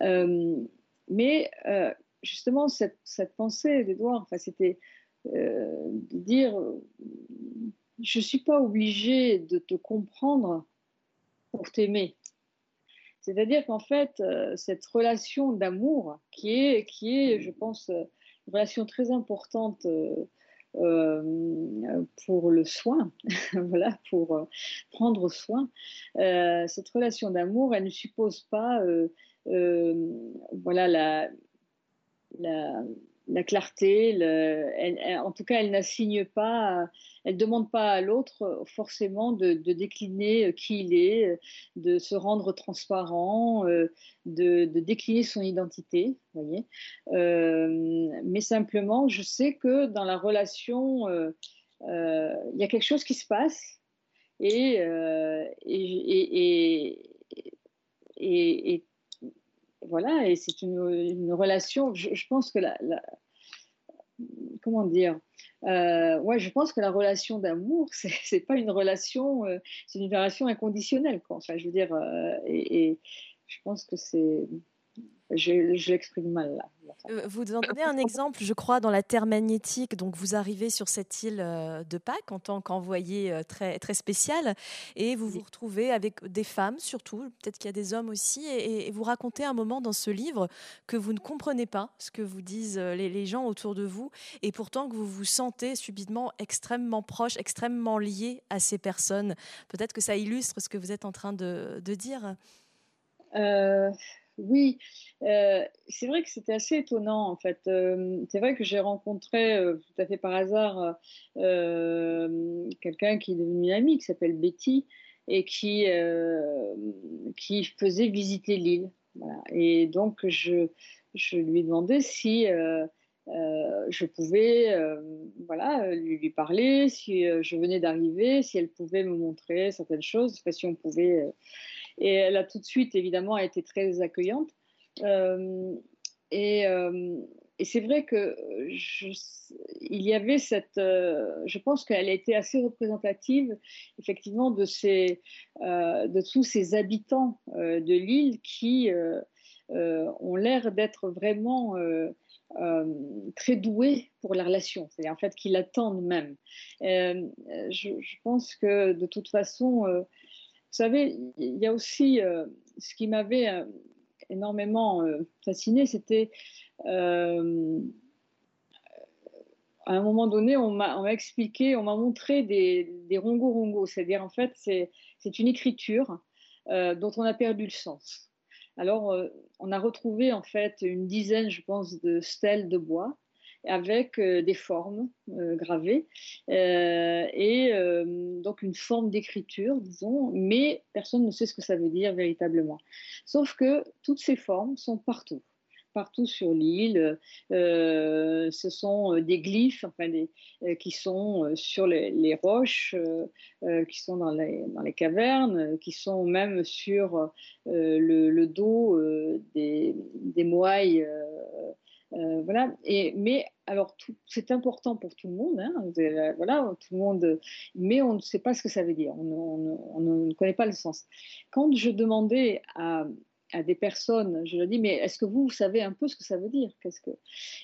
mais justement, cette, pensée d'Edouard, enfin, c'était de dire je ne suis pas obligée de te comprendre pour t'aimer. C'est-à-dire qu'en fait, euh, cette relation d'amour, qui est, qui est, je pense, euh, une relation très importante euh, pour le soin, voilà, pour prendre soin, cette relation d'amour, elle ne suppose pas, voilà, la, la la clarté, en tout cas, elle n'assigne pas, elle demande pas à l'autre forcément de, décliner qui il est, de se rendre transparent, euh, de, décliner son identité, voyez. Euh, mais simplement, je sais que dans la relation, euh, il y a quelque chose qui se passe et, et voilà, et c'est une, relation. Je, pense que la, comment dire euh, Ouais, je pense que la relation d'amour, c'est pas une relation, euh, c'est une relation inconditionnelle. Quoi. Enfin, je veux dire, euh, et, je pense que c'est je, l'exprime mal là. Euh, vous donnez un exemple, je crois, dans la Terre magnétique. Donc, vous arrivez sur cette île euh, de Pâques en tant qu'envoyé euh, très, très spécial et vous vous retrouvez avec des femmes surtout, peut-être qu'il y a des hommes aussi, et, vous racontez un moment dans ce livre que vous ne comprenez pas ce que vous disent les, gens autour de vous et pourtant que vous vous sentez subitement extrêmement proche, extrêmement lié à ces personnes. Peut-être que ça illustre ce que vous êtes en train de, de dire. Oui, euh, c'est vrai que c'était assez étonnant en fait. Euh, c'est vrai que j'ai rencontré euh, tout à fait par hasard quelqu'un qui est devenu ami qui s'appelle Betty et qui, qui faisait visiter l'île. Et donc je, je, lui ai demandé si je pouvais voilà, lui, lui, parler, si je venais d'arriver, si elle pouvait me montrer certaines choses, si on pouvait et elle a tout de suite, évidemment, été très accueillante. Euh, et, euh, et c'est vrai que il y avait cette. Euh, je pense qu'elle a été assez représentative, effectivement, de, ces, de tous ces habitants de l'île qui ont l'air d'être vraiment. très doués pour la relation, c'est-à-dire en fait qu'ils l'attendent même. Je, pense que de toute façon, savez, il y a aussi euh, ce qui m'avait euh, énormément euh, fasciné, c'était à un moment donné, on m'a expliqué, on m'a montré des, des rongo-rongo, c'est-à-dire en fait, c'est une écriture dont on a perdu le sens. Alors, on a retrouvé en fait une dizaine, je pense, de stèles de bois avec euh, des formes euh, gravées euh, et donc une forme d'écriture, disons, mais personne ne sait ce que ça veut dire véritablement. Sauf que toutes ces formes sont partout partout sur l'île. ce sont des glyphes enfin qui sont sur les, roches, qui sont dans les, dans les, cavernes, qui sont même sur le, dos des, des moailles euh, voilà. Et, mais alors, c'est important pour tout le monde, hein, voilà, tout le monde, mais on ne sait pas ce que ça veut dire, on, ne connaît pas le sens. Quand je demandais à, des personnes, je leur dis, mais est-ce que vous, savez un peu ce que ça veut dire? Qu'est-ce que...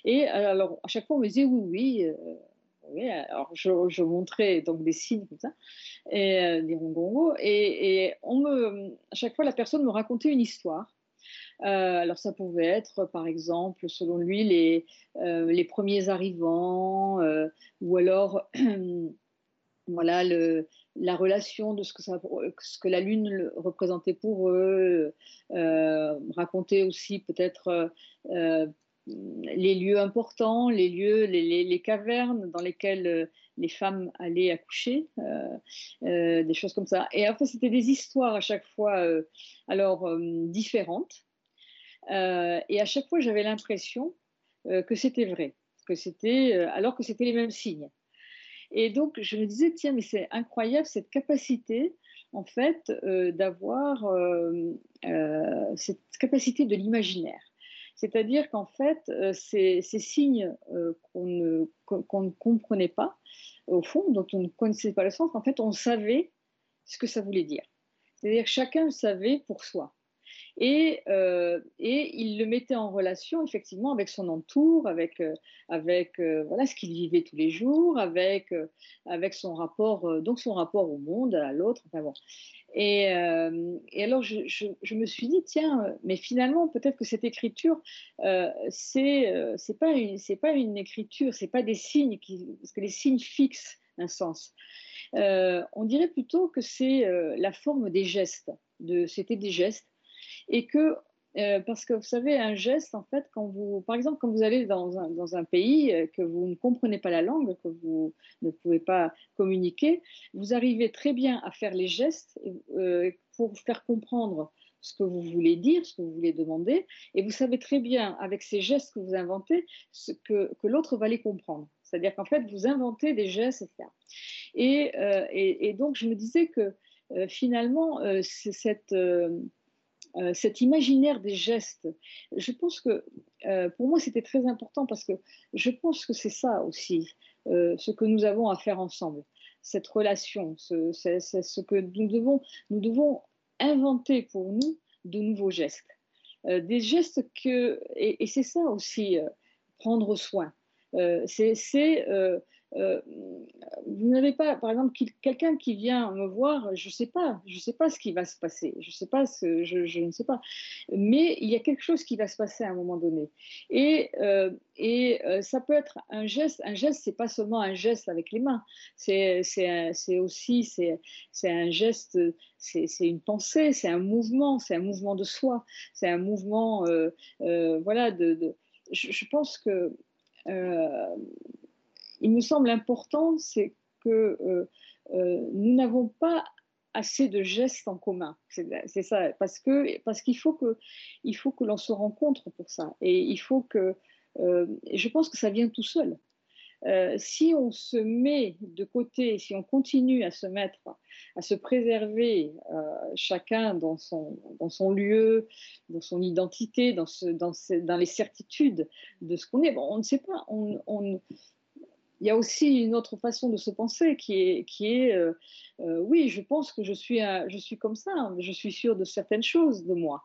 Et alors, à chaque fois, on me disait oui, oui. Euh, alors je, montrais donc des signes comme ça, et, euh, des rongongo, et, et à chaque fois la personne me racontait une histoire euh, alors ça pouvait être, par exemple, selon lui, les, euh, premiers arrivants, euh, ou alors voilà, la relation de ce que, la Lune représentait pour eux, raconter aussi peut-être les lieux importants, les lieux, les, cavernes dans lesquelles les femmes allaient accoucher, des choses comme ça. Et après, c'était des histoires à chaque fois, alors différentes. Et à chaque fois, j'avais l'impression que c'était vrai, que c'était, alors que c'était les mêmes signes. Et donc, je me disais, tiens, mais c'est incroyable cette capacité, en fait, d'avoir cette capacité de l'imaginaire. C'est-à-dire qu'en fait, euh, ces, signes euh, qu'on ne, comprenait pas, au fond, dont on ne connaissait pas le sens, en fait, on savait ce que ça voulait dire. C'est-à-dire que chacun savait pour soi. Et, euh, et, il le mettait en relation effectivement avec son entour, avec, avec voilà ce qu'il vivait tous les jours, avec, avec son rapport donc son rapport au monde, à l'autre. Enfin bon. Euh, et, alors, je, me suis dit, tiens, mais finalement, peut-être que cette écriture, euh, c'est euh, c'est pas une c'est pas une écriture, c'est pas des signes qui, parce que les signes fixent un sens. on dirait plutôt que c'est la forme des gestes. C'était des gestes, et que euh, parce que vous savez, un geste, en fait, quand vous, par exemple, quand vous allez dans un, dans un, pays euh, que vous ne comprenez pas la langue, que vous ne pouvez pas communiquer, vous arrivez très bien à faire les gestes euh, pour faire comprendre ce que vous voulez dire, ce que vous voulez demander, et vous savez très bien, avec ces gestes que vous inventez, ce que, que l'autre va les comprendre. C'est-à-dire qu'en fait, vous inventez des gestes, etc. Et, et, et donc, je me disais que finalement, c'est cette euh, cet imaginaire des gestes, je pense que euh, pour moi c'était très important parce que je pense que c'est ça aussi euh, ce que nous avons à faire ensemble, cette relation, c'est ce que nous devons, nous devons inventer pour nous de nouveaux gestes. des gestes que, et, et c'est ça aussi, prendre soin. c'est euh, vous n'avez pas, par exemple, quelqu'un qui vient me voir, je ne sais pas, je sais pas ce qui va se passer, je sais pas, je, ne sais pas, mais il y a quelque chose qui va se passer à un moment donné. Et, euh, euh, ça peut être un geste, un geste, c'est pas seulement un geste avec les mains, c'est aussi, c'est un geste, c'est une pensée, c'est un mouvement, c'est un mouvement de soi, c'est un mouvement, voilà, de, je, pense que il me semble important, c'est que euh, euh, nous n'avons pas assez de gestes en commun. C'est ça, parce que parce qu'il faut que il faut que l'on se rencontre pour ça, et il faut que euh, je pense que ça vient tout seul. si on se met de côté, si on continue à se mettre, à se préserver chacun dans son, dans son lieu, dans son identité, dans, dans, les certitudes de ce qu'on est, bon, on ne sait pas, il y a aussi une autre façon de se penser qui est, euh, euh, oui, je pense que je suis, comme ça, hein, je suis sûre de certaines choses de moi.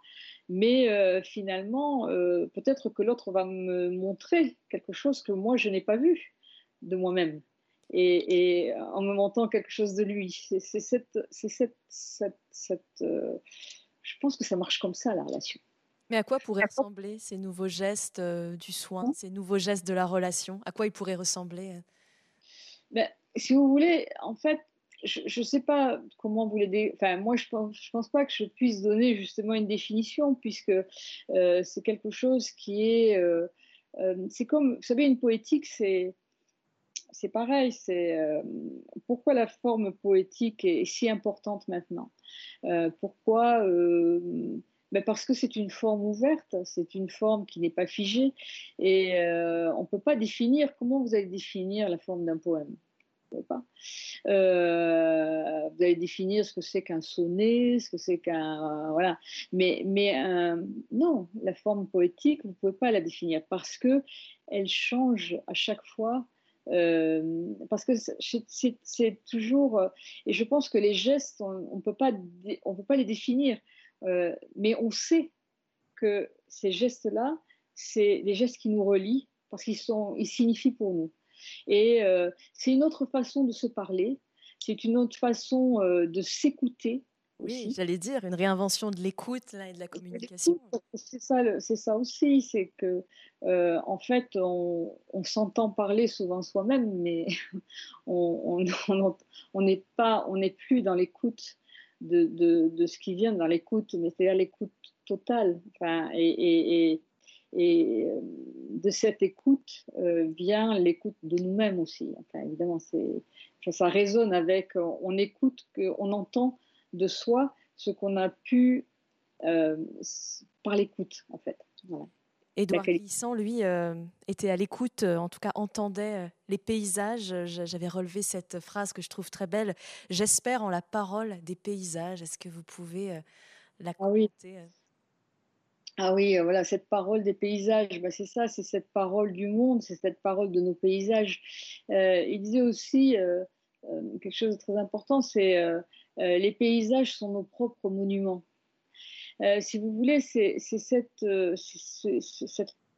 Mais euh, finalement, peut-être que l'autre va me montrer quelque chose que moi, je n'ai pas vu de moi-même. Et, en me montrant quelque chose de lui. C'est cette je pense que ça marche comme ça, la relation. Mais à quoi pourraient ressembler ces nouveaux gestes euh, du soin, ces nouveaux gestes de la relation? À quoi ils pourraient ressembler euh? ben, Si vous voulez, en fait, je ne sais pas comment vous les... Enfin, moi, je ne pense, je pense pas que je puisse donner justement une définition, puisque euh, c'est quelque chose qui est... c'est comme, vous savez, une poétique, c'est... C'est pareil, c'est pourquoi la forme poétique est, si importante maintenant? pourquoi ben, parce que c'est une forme ouverte, c'est une forme qui n'est pas figée, et euh, on ne peut pas définir, comment vous allez définir la forme d'un poème? Vous, pas. Euh, vous allez définir ce que c'est qu'un sonnet, ce que c'est qu'un... voilà. Mais, mais non, la forme poétique, vous ne pouvez pas la définir parce que elle change à chaque fois euh, parce que c'est toujours, et je pense que les gestes, on ne peut, on peut pas les définir. Euh, mais on sait que ces gestes-là, c'est des gestes qui nous relient parce qu'ils sont, ils signifient pour nous. Et euh, c'est une autre façon de se parler, c'est une autre façon euh, de s'écouter. Oui, j'allais dire une réinvention de l'écoute et de la communication. C'est ça, c'est ça aussi, c'est que en fait on, s'entend parler souvent soi-même, mais on n'est pas, on n'est plus dans l'écoute de, de, ce qui vient dans l'écoute, mais c'est-à-dire l'écoute totale. Enfin, et, et, et de cette écoute vient l'écoute de nous-mêmes aussi. Enfin, évidemment, ça résonne avec, on écoute, on entend de soi ce qu'on a pu par l'écoute, en fait. Voilà. Édouard Glissant, lui, euh, était à l'écoute, euh, en tout cas entendait euh, les paysages. J'avais relevé cette phrase que je trouve très belle. J'espère en la parole des paysages. Est-ce que vous pouvez la commenter ah oui. voilà, cette parole des paysages, bah, c'est ça, c'est cette parole du monde, c'est cette parole de nos paysages. il disait aussi quelque chose de très important, c'est les paysages sont nos propres monuments. Euh, si vous voulez, c'est cette, euh,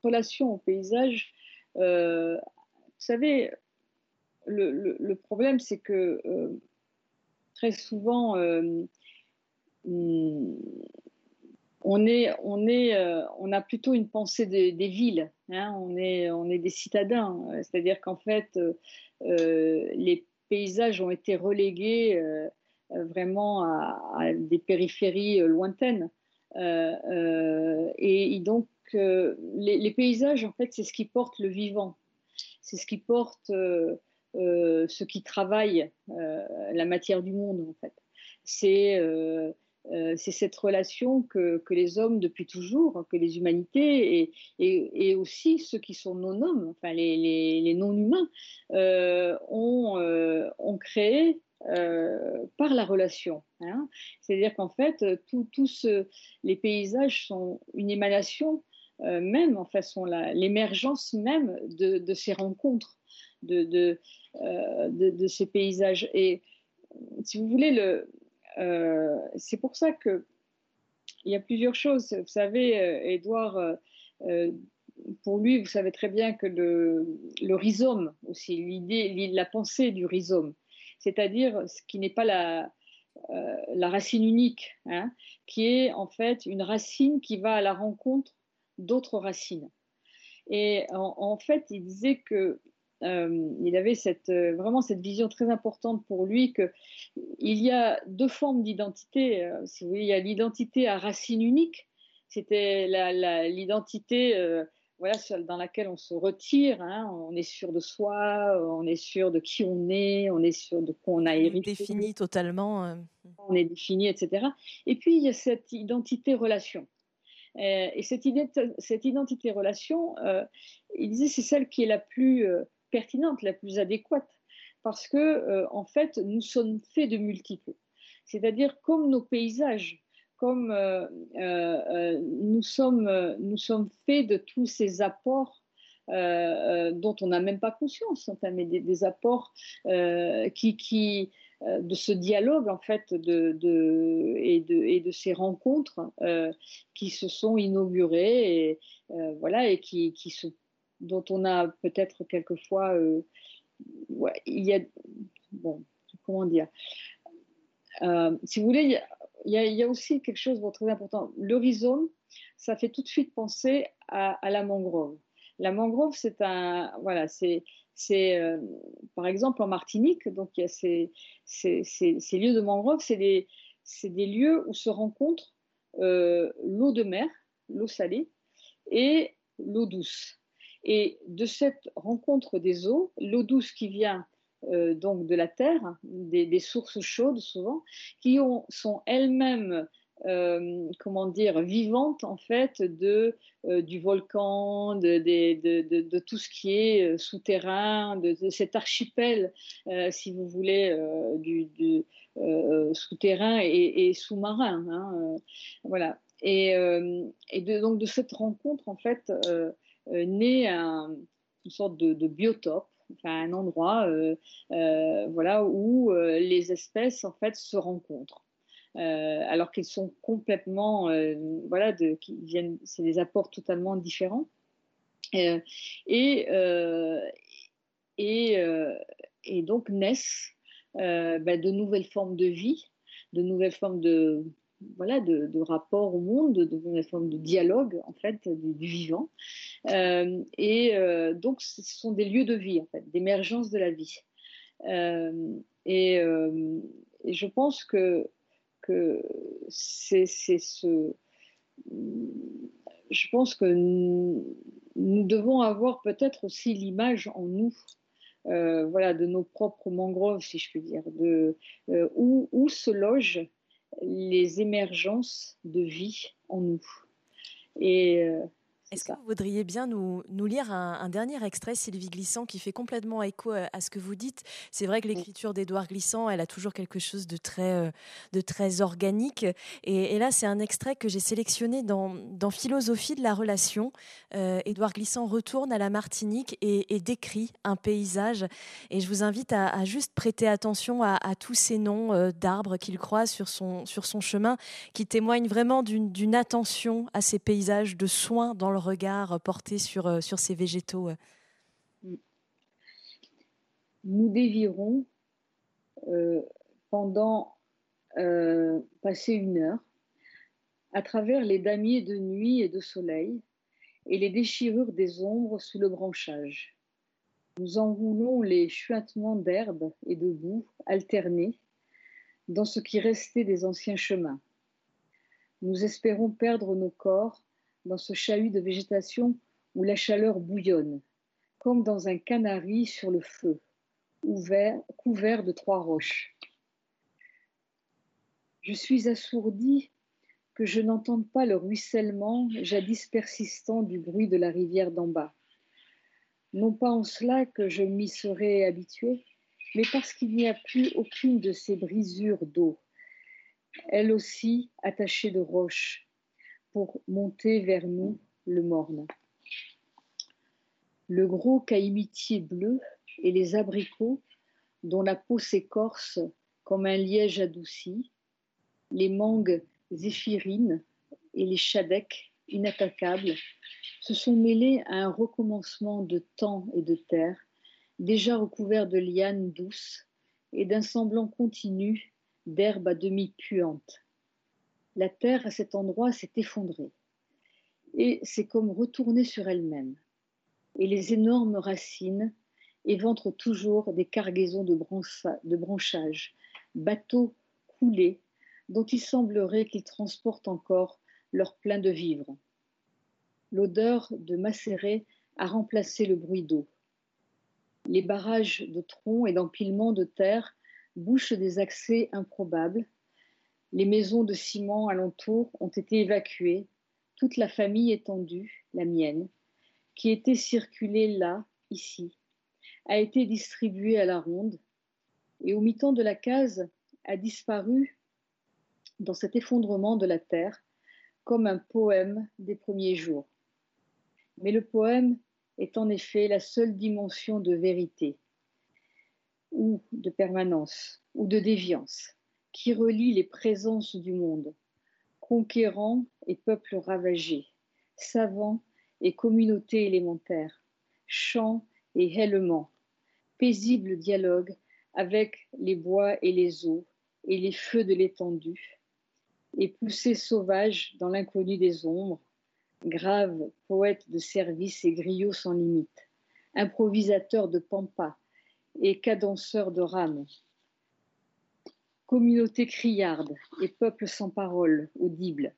relation au paysage. Euh, vous savez, le, problème, c'est que très souvent, hmm, on, a plutôt une pensée des, villes. Hein. on est des citadins. C'est-à-dire qu'en fait, les paysages ont été relégués vraiment à, des périphéries lointaines. Euh, euh, et, donc, euh, les, paysages, en fait, c'est ce qui porte le vivant. C'est ce qui porte ce qui travaille la matière du monde, en fait. C'est cette relation que, les hommes, depuis toujours, que les humanités et, aussi ceux qui sont non-hommes, enfin les, non-humains, ont, ont, créé euh, par la relation. Hein. C'est-à-dire qu'en fait, tous les paysages sont une émanation euh, même, en fait, l'émergence même de, ces rencontres, de, euh, ces paysages. Et si vous voulez, le, c'est pour ça que il y a plusieurs choses. Vous savez, Edouard, pour lui, vous savez très bien que le, le rhizome aussi, l'idée, la pensée du rhizome, c'est-à-dire ce qui n'est pas la, euh, racine unique, hein, qui est en fait une racine qui va à la rencontre d'autres racines. Et en, fait, il disait que euh, il avait cette, euh, vraiment cette vision très importante pour lui qu'il y a deux formes d'identité. il y a l'identité à racine unique, c'était l'identité voilà, dans laquelle on se retire, hein, on est sûr de soi, on est sûr de qui on est, on est sûr de quoi on a hérité. Défini totalement. Euh. On est défini, etc. Et puis, il y a cette identité-relation. Euh, et cette, cette identité-relation, euh, il disait, c'est celle qui est la plus pertinente, la plus adéquate, parce que, en fait, nous sommes faits de multiples. C'est-à-dire, comme nos paysages comme euh, euh, euh, nous, sommes, nous sommes faits de tous ces apports dont on n'a même pas conscience, enfin, mais des, apports qui, qui de ce dialogue en fait de, de, et, de, et de ces rencontres qui se sont inaugurées et, voilà, et qui, qui se, dont on a peut-être quelquefois. Ouais, il y a. Bon, comment dire Si vous voulez, il y a, aussi quelque chose de très important. Le rhizome, ça fait tout de suite penser à, la mangrove. La mangrove, c'est un, voilà, c'est, euh, par exemple en Martinique, donc il y a ces, lieux de mangrove, c'est des, c'est des lieux où se rencontrent euh, l'eau de mer, l'eau salée, et l'eau douce. Et de cette rencontre des eaux, l'eau douce qui vient euh, donc de la terre, des, sources chaudes souvent, qui ont, sont elles-mêmes euh, comment dire, vivantes en fait de, euh, du volcan, de, tout ce qui est souterrain, de, cet archipel, si vous voulez, du, souterrain et, sous-marin. Hein, voilà. Et, et donc de cette rencontre, en fait, naît une sorte de biotope un endroit euh, euh, voilà, où euh, les espèces en fait se rencontrent. alors qu'ils sont complètement, voilà, qui viennent, c'est des apports totalement différents. et, et, et, donc naissent bah, de nouvelles formes de vie, de nouvelles formes de, voilà, de, rapport au monde, de, de, forme de dialogue en fait du, vivant. Euh, et euh, donc, ce sont des lieux de vie en fait, d'émergence de la vie. Euh, et, je pense que, que c'est ce je pense que nous, devons avoir peut-être aussi l'image en nous, voilà, de nos propres mangroves, si je puis dire, de où, où se logent les émergences de vie en nous. Et est-ce que vous voudriez bien nous, nous lire un, dernier extrait, Sylvie Glissant, qui fait complètement écho à, ce que vous dites? C'est vrai que l'écriture d'Édouard Glissant, elle a toujours quelque chose de très, euh, de très organique. Et, là, c'est un extrait que j'ai sélectionné dans, dans, Philosophie de la relation. Euh, Édouard Glissant retourne à la Martinique et, décrit un paysage. Et je vous invite à, juste prêter attention à, tous ces noms euh, d'arbres qu'il croise sur son, sur son chemin, qui témoignent vraiment d'une attention à ces paysages, de soins dans regard porté sur, euh, sur ces végétaux Nous dévirons euh, pendant euh, passer une heure à travers les damiers de nuit et de soleil et les déchirures des ombres sous le branchage. Nous enroulons les chuintements d'herbe et de boue alternés dans ce qui restait des anciens chemins. Nous espérons perdre nos corps dans ce chahut de végétation où la chaleur bouillonne, comme dans un canari sur le feu, ouvert, couvert de trois roches. Je suis assourdi que je n'entende pas le ruissellement jadis persistant du bruit de la rivière d'en bas. Non pas en cela que je m'y serais habitué, mais parce qu'il n'y a plus aucune de ces brisures d'eau, elle aussi attachée de roches, pour monter vers nous le morne. Le gros caïmitier bleu et les abricots dont la peau s'écorce comme un liège adouci, les mangues zéphirines et les chadecs inattaquables se sont mêlés à un recommencement de temps et de terre, déjà recouvert de lianes douces et d'un semblant continu d'herbes à demi puantes la terre à cet endroit s'est effondrée. Et c'est comme retourner sur elle-même. Et les énormes racines éventrent toujours des cargaisons de, branchages, bateaux coulés, dont il semblerait qu'ils transportent encore leur plein de vivres. L'odeur de macéré a remplacé le bruit d'eau. Les barrages de troncs et d'empilements de terre bouchent des accès improbables les maisons de ciment alentour ont été évacuées, toute la famille étendue, la mienne, qui était circulée là, ici, a été distribuée à la ronde, et au mi-temps de la case a disparu dans cet effondrement de la terre comme un poème des premiers jours. Mais le poème est en effet la seule dimension de vérité, ou de permanence, ou de déviance qui relie les présences du monde, conquérants et peuples ravagés, savants et communautés élémentaires, chants et hèlements, paisible dialogue avec les bois et les eaux et les feux de l'étendue, et poussés sauvages dans l'inconnu des ombres, grave poète de service et griot sans limite, improvisateur de pampa et cadenceur de rames, communauté criarde et peuple sans parole audible,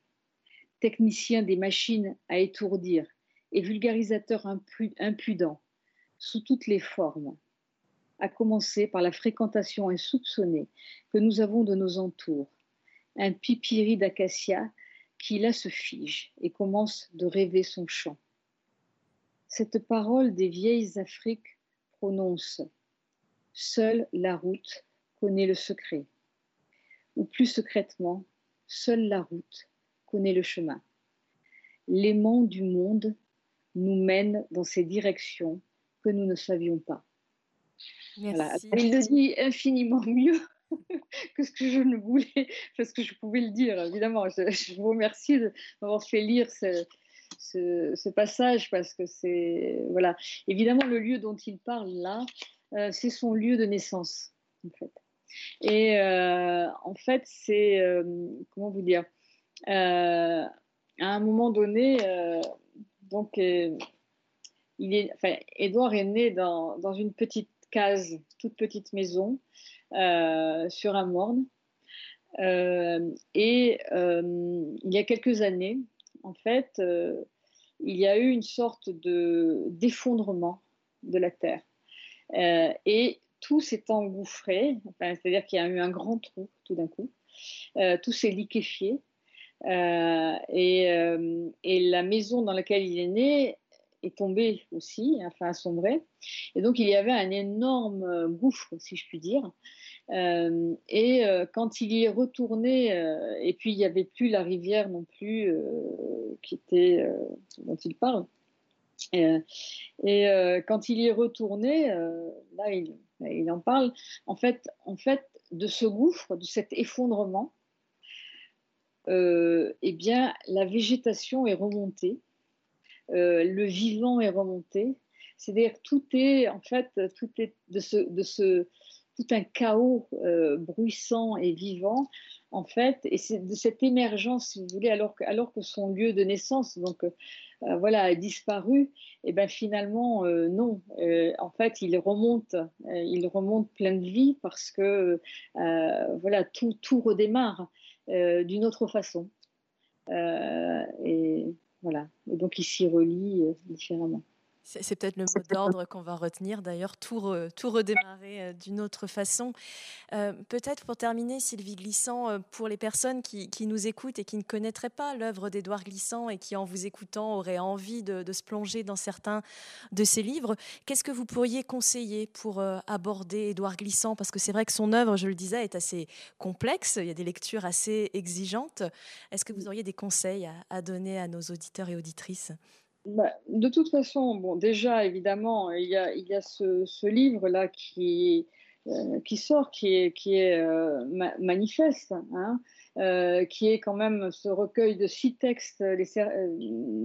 technicien des machines à étourdir et vulgarisateur impudent sous toutes les formes, à commencer par la fréquentation insoupçonnée que nous avons de nos entours, un pipiri d'acacia qui là se fige et commence de rêver son chant. Cette parole des vieilles Afriques prononce Seule la route connaît le secret ou plus secrètement, seule la route connaît le chemin. L'aimant du monde nous mène dans ces directions que nous ne savions pas. Il le dit infiniment mieux que ce que je ne voulais, parce que je pouvais le dire, évidemment. Je, vous remercie d'avoir fait lire ce, ce, passage, parce que c'est. Voilà. Évidemment, le lieu dont il parle là, euh, c'est son lieu de naissance, en fait. Et euh, en fait, c'est, euh, comment vous dire, euh, à un moment donné, donc, est, Edouard est né dans, dans, une petite case, toute petite maison, sur un morne. et il y a quelques années, en fait, il y a eu une sorte de d'effondrement de la Terre. et tout s'est engouffré, c'est-à-dire qu'il y a eu un grand trou tout d'un coup. tout s'est liquéfié. et, et, la maison dans laquelle il est né est tombée aussi, enfin a sombré. Et donc il y avait un énorme gouffre, si je puis dire. Euh, et euh, quand il y est retourné, euh, et puis il n'y avait plus la rivière non plus qui était dont il parle. Et, quand il y est retourné, là il, en parle. En fait, en fait, de ce gouffre, de cet effondrement, eh bien, la végétation est remontée, le vivant est remonté. C'est-à-dire tout est, en fait, tout est de ce, de ce, tout un chaos euh, bruissant et vivant, en fait, et c'est de cette émergence, si vous voulez, alors que, alors que son lieu de naissance, donc euh, voilà, a disparu, et ben finalement euh, non. en fait, il remonte, il remonte plein de vie parce que voilà, tout, tout redémarre d'une autre façon. et voilà, et donc il s'y relie différemment. C'est peut-être le mot d'ordre qu'on va retenir d'ailleurs, tout, tout redémarrer euh, d'une autre façon. Euh, peut-être pour terminer, Sylvie Glissant, euh, pour les personnes qui, nous écoutent et qui ne connaîtraient pas l'œuvre d'Édouard Glissant et qui en vous écoutant auraient envie de, se plonger dans certains de ses livres, qu'est-ce que vous pourriez conseiller pour aborder Édouard Glissant? Parce que c'est vrai que son œuvre, je le disais, est assez complexe, il y a des lectures assez exigeantes. Est-ce que vous auriez des conseils à donner à nos auditeurs et auditrices? Bah, de toute façon, bon, déjà, évidemment, il y a, ce, livre-là qui, euh, qui sort, qui est, euh, manifeste, hein, euh, qui est quand même ce recueil de six textes, les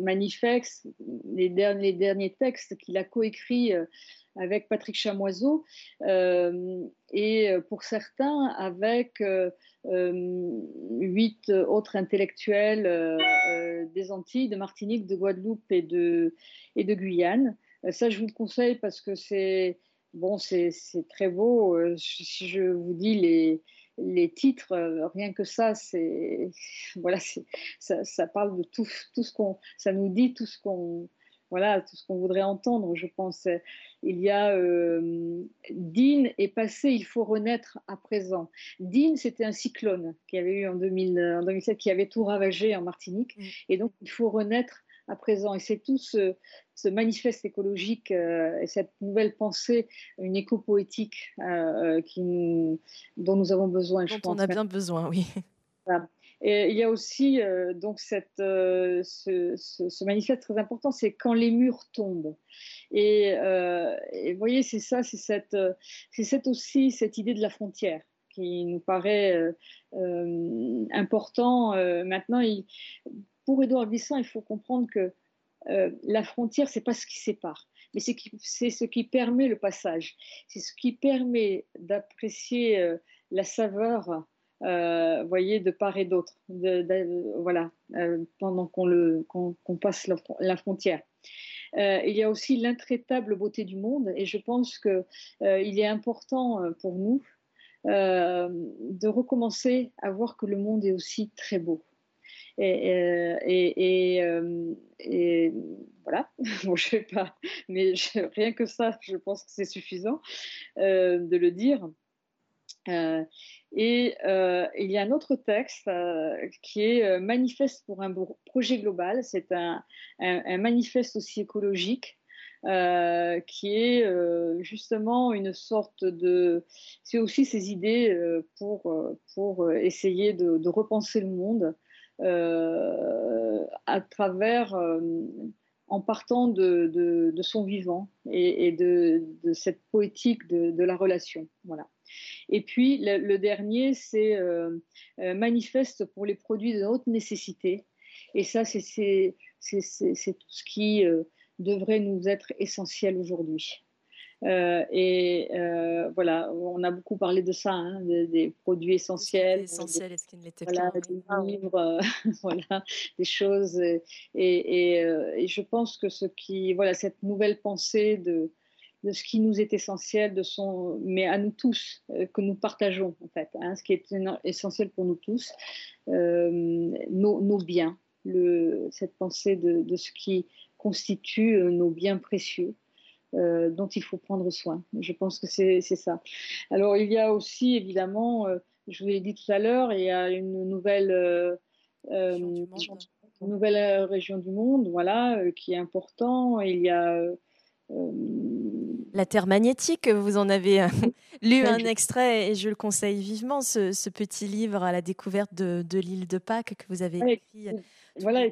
manifestes, les les derniers textes qu'il a coécrits avec Patrick Chamoiseau, et pour certains avec huit autres intellectuels des Antilles, de Martinique, de Guadeloupe et de, et de Guyane. Euh, ça, je vous le conseille parce que c'est bon, très beau. Euh, si je vous dis les, les titres, euh, rien que ça, voilà, ça, ça, parle de tout, tout ce qu'on, ça nous dit tout ce qu'on voilà tout ce qu'on voudrait entendre, je pense. Il y a euh, Dean est passé, il faut renaître à présent. Dean, c'était un cyclone qui avait eu en, 2007, qui avait tout ravagé en Martinique, mm. et donc il faut renaître à présent. Et c'est tout ce, manifeste écologique euh, et cette nouvelle pensée, une éco-poétique euh, dont nous avons besoin. Dont on a bien besoin, oui. Il y a aussi euh, donc cette, euh, ce, manifeste très important, c'est quand les murs tombent. Et, euh, vous voyez, c'est ça, c'est cette, c'est aussi cette idée de la frontière qui nous paraît important. maintenant, pour Édouard Glissant, il faut comprendre que la frontière, c'est pas ce qui sépare, mais c'est ce qui permet le passage. C'est ce qui permet d'apprécier la saveur euh, voyez, de part et d'autre, voilà, euh, pendant qu'on passe la, frontière. Euh, il y a aussi l'intraitable beauté du monde, et je pense qu'il est important pour nous de recommencer à voir que le monde est aussi très beau. Et, voilà, bon, je sais pas, mais rien que ça, je pense que c'est suffisant de le dire. Et euh, il y a un autre texte euh, qui est Manifeste pour un projet global. C'est un, manifeste aussi écologique qui est justement une sorte de... C'est aussi ces idées pour, pour essayer de, repenser le monde à travers en partant de, son vivant et, de, de, cette poétique de, la relation. Voilà. Et puis le, dernier, c'est euh, euh, manifeste pour les produits de haute nécessité. Et ça, c'est tout ce qui euh, devrait nous être essentiel aujourd'hui. et voilà, on a beaucoup parlé de ça, hein, des, produits essentiels. Essentiels, qu'ils ne l'étaient voilà, Des livres, voilà, des choses. Et, et, et, je pense que ce qui, voilà, cette nouvelle pensée de, de ce qui nous est essentiel, de son, mais à nous tous, euh, que nous partageons en fait, hein, ce qui est essentiel pour nous tous, euh, nos, biens, le, cette pensée de, de, ce qui constitue nos biens précieux. dont il faut prendre soin. Je pense que c'est ça. Alors il y a aussi évidemment, je vous l'ai dit tout à l'heure, il y a une nouvelle une nouvelle euh, région du monde, voilà, euh, qui est important. Il y a euh, la Terre magnétique, vous en avez lu un extrait et je le conseille vivement, ce, petit livre à la découverte de, l'île de Pâques que vous avez écrit voilà,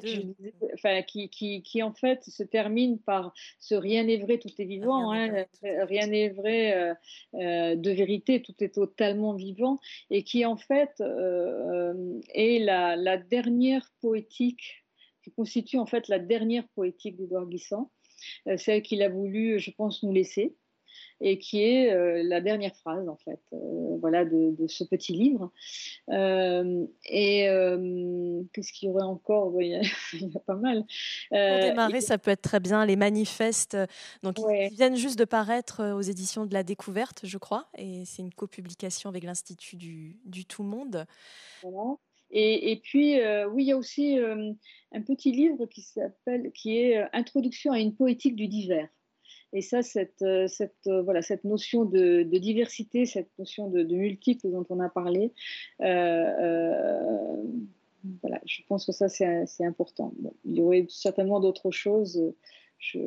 enfin, qui, qui, qui, en fait se termine par ce rien n'est vrai, tout est vivant, rien hein, n'est vrai, euh, euh, de vérité, tout est totalement vivant, et qui en fait euh, est la, la, dernière poétique, qui constitue en fait la dernière poétique d'Edouard Glissant, celle qu'il a voulu, je pense, nous laisser et qui est euh, la dernière phrase en fait, euh, voilà, de, ce petit livre. Euh, et qu'est-ce qu'il y aurait encore? Il, y a, pas mal. Pour démarrer, ça peut être très bien les manifestes, donc ils viennent juste de paraître aux éditions de la Découverte, je crois, et c'est une copublication avec l'Institut du, du Tout Monde. Voilà. Et, puis, oui, il y a aussi un petit livre qui s'appelle, qui est Introduction à une poétique du divers. Et ça, cette, euh, euh, voilà, cette notion de, diversité, cette notion de, multiple dont on a parlé, euh, je pense que ça, c'est important. il y aurait certainement d'autres choses. Je,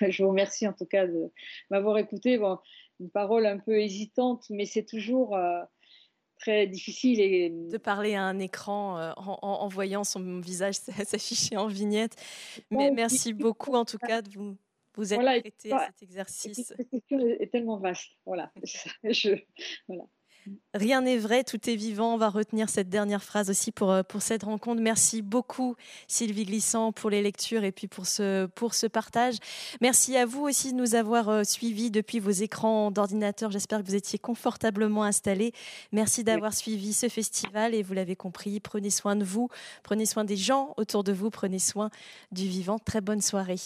je, vous remercie en tout cas de m'avoir écouté. Bon, une parole un peu hésitante, mais c'est toujours très difficile. Et... De parler à un écran en, voyant son visage s'afficher en vignette. Mais merci beaucoup en tout cas de vous vous êtes voilà, prêté à cet exercice. Cette question est tellement vaste. Voilà. Je, voilà. Rien n'est vrai, tout est vivant. On va retenir cette dernière phrase aussi pour, euh, pour cette rencontre. Merci beaucoup Sylvie Glissant pour les lectures et puis pour ce, pour ce partage. Merci à vous aussi de nous avoir euh, suivis depuis vos écrans d'ordinateur. J'espère que vous étiez confortablement installés. Merci d'avoir suivi ce festival et vous l'avez compris, prenez soin de vous, prenez soin des gens autour de vous, prenez soin du vivant. Très bonne soirée.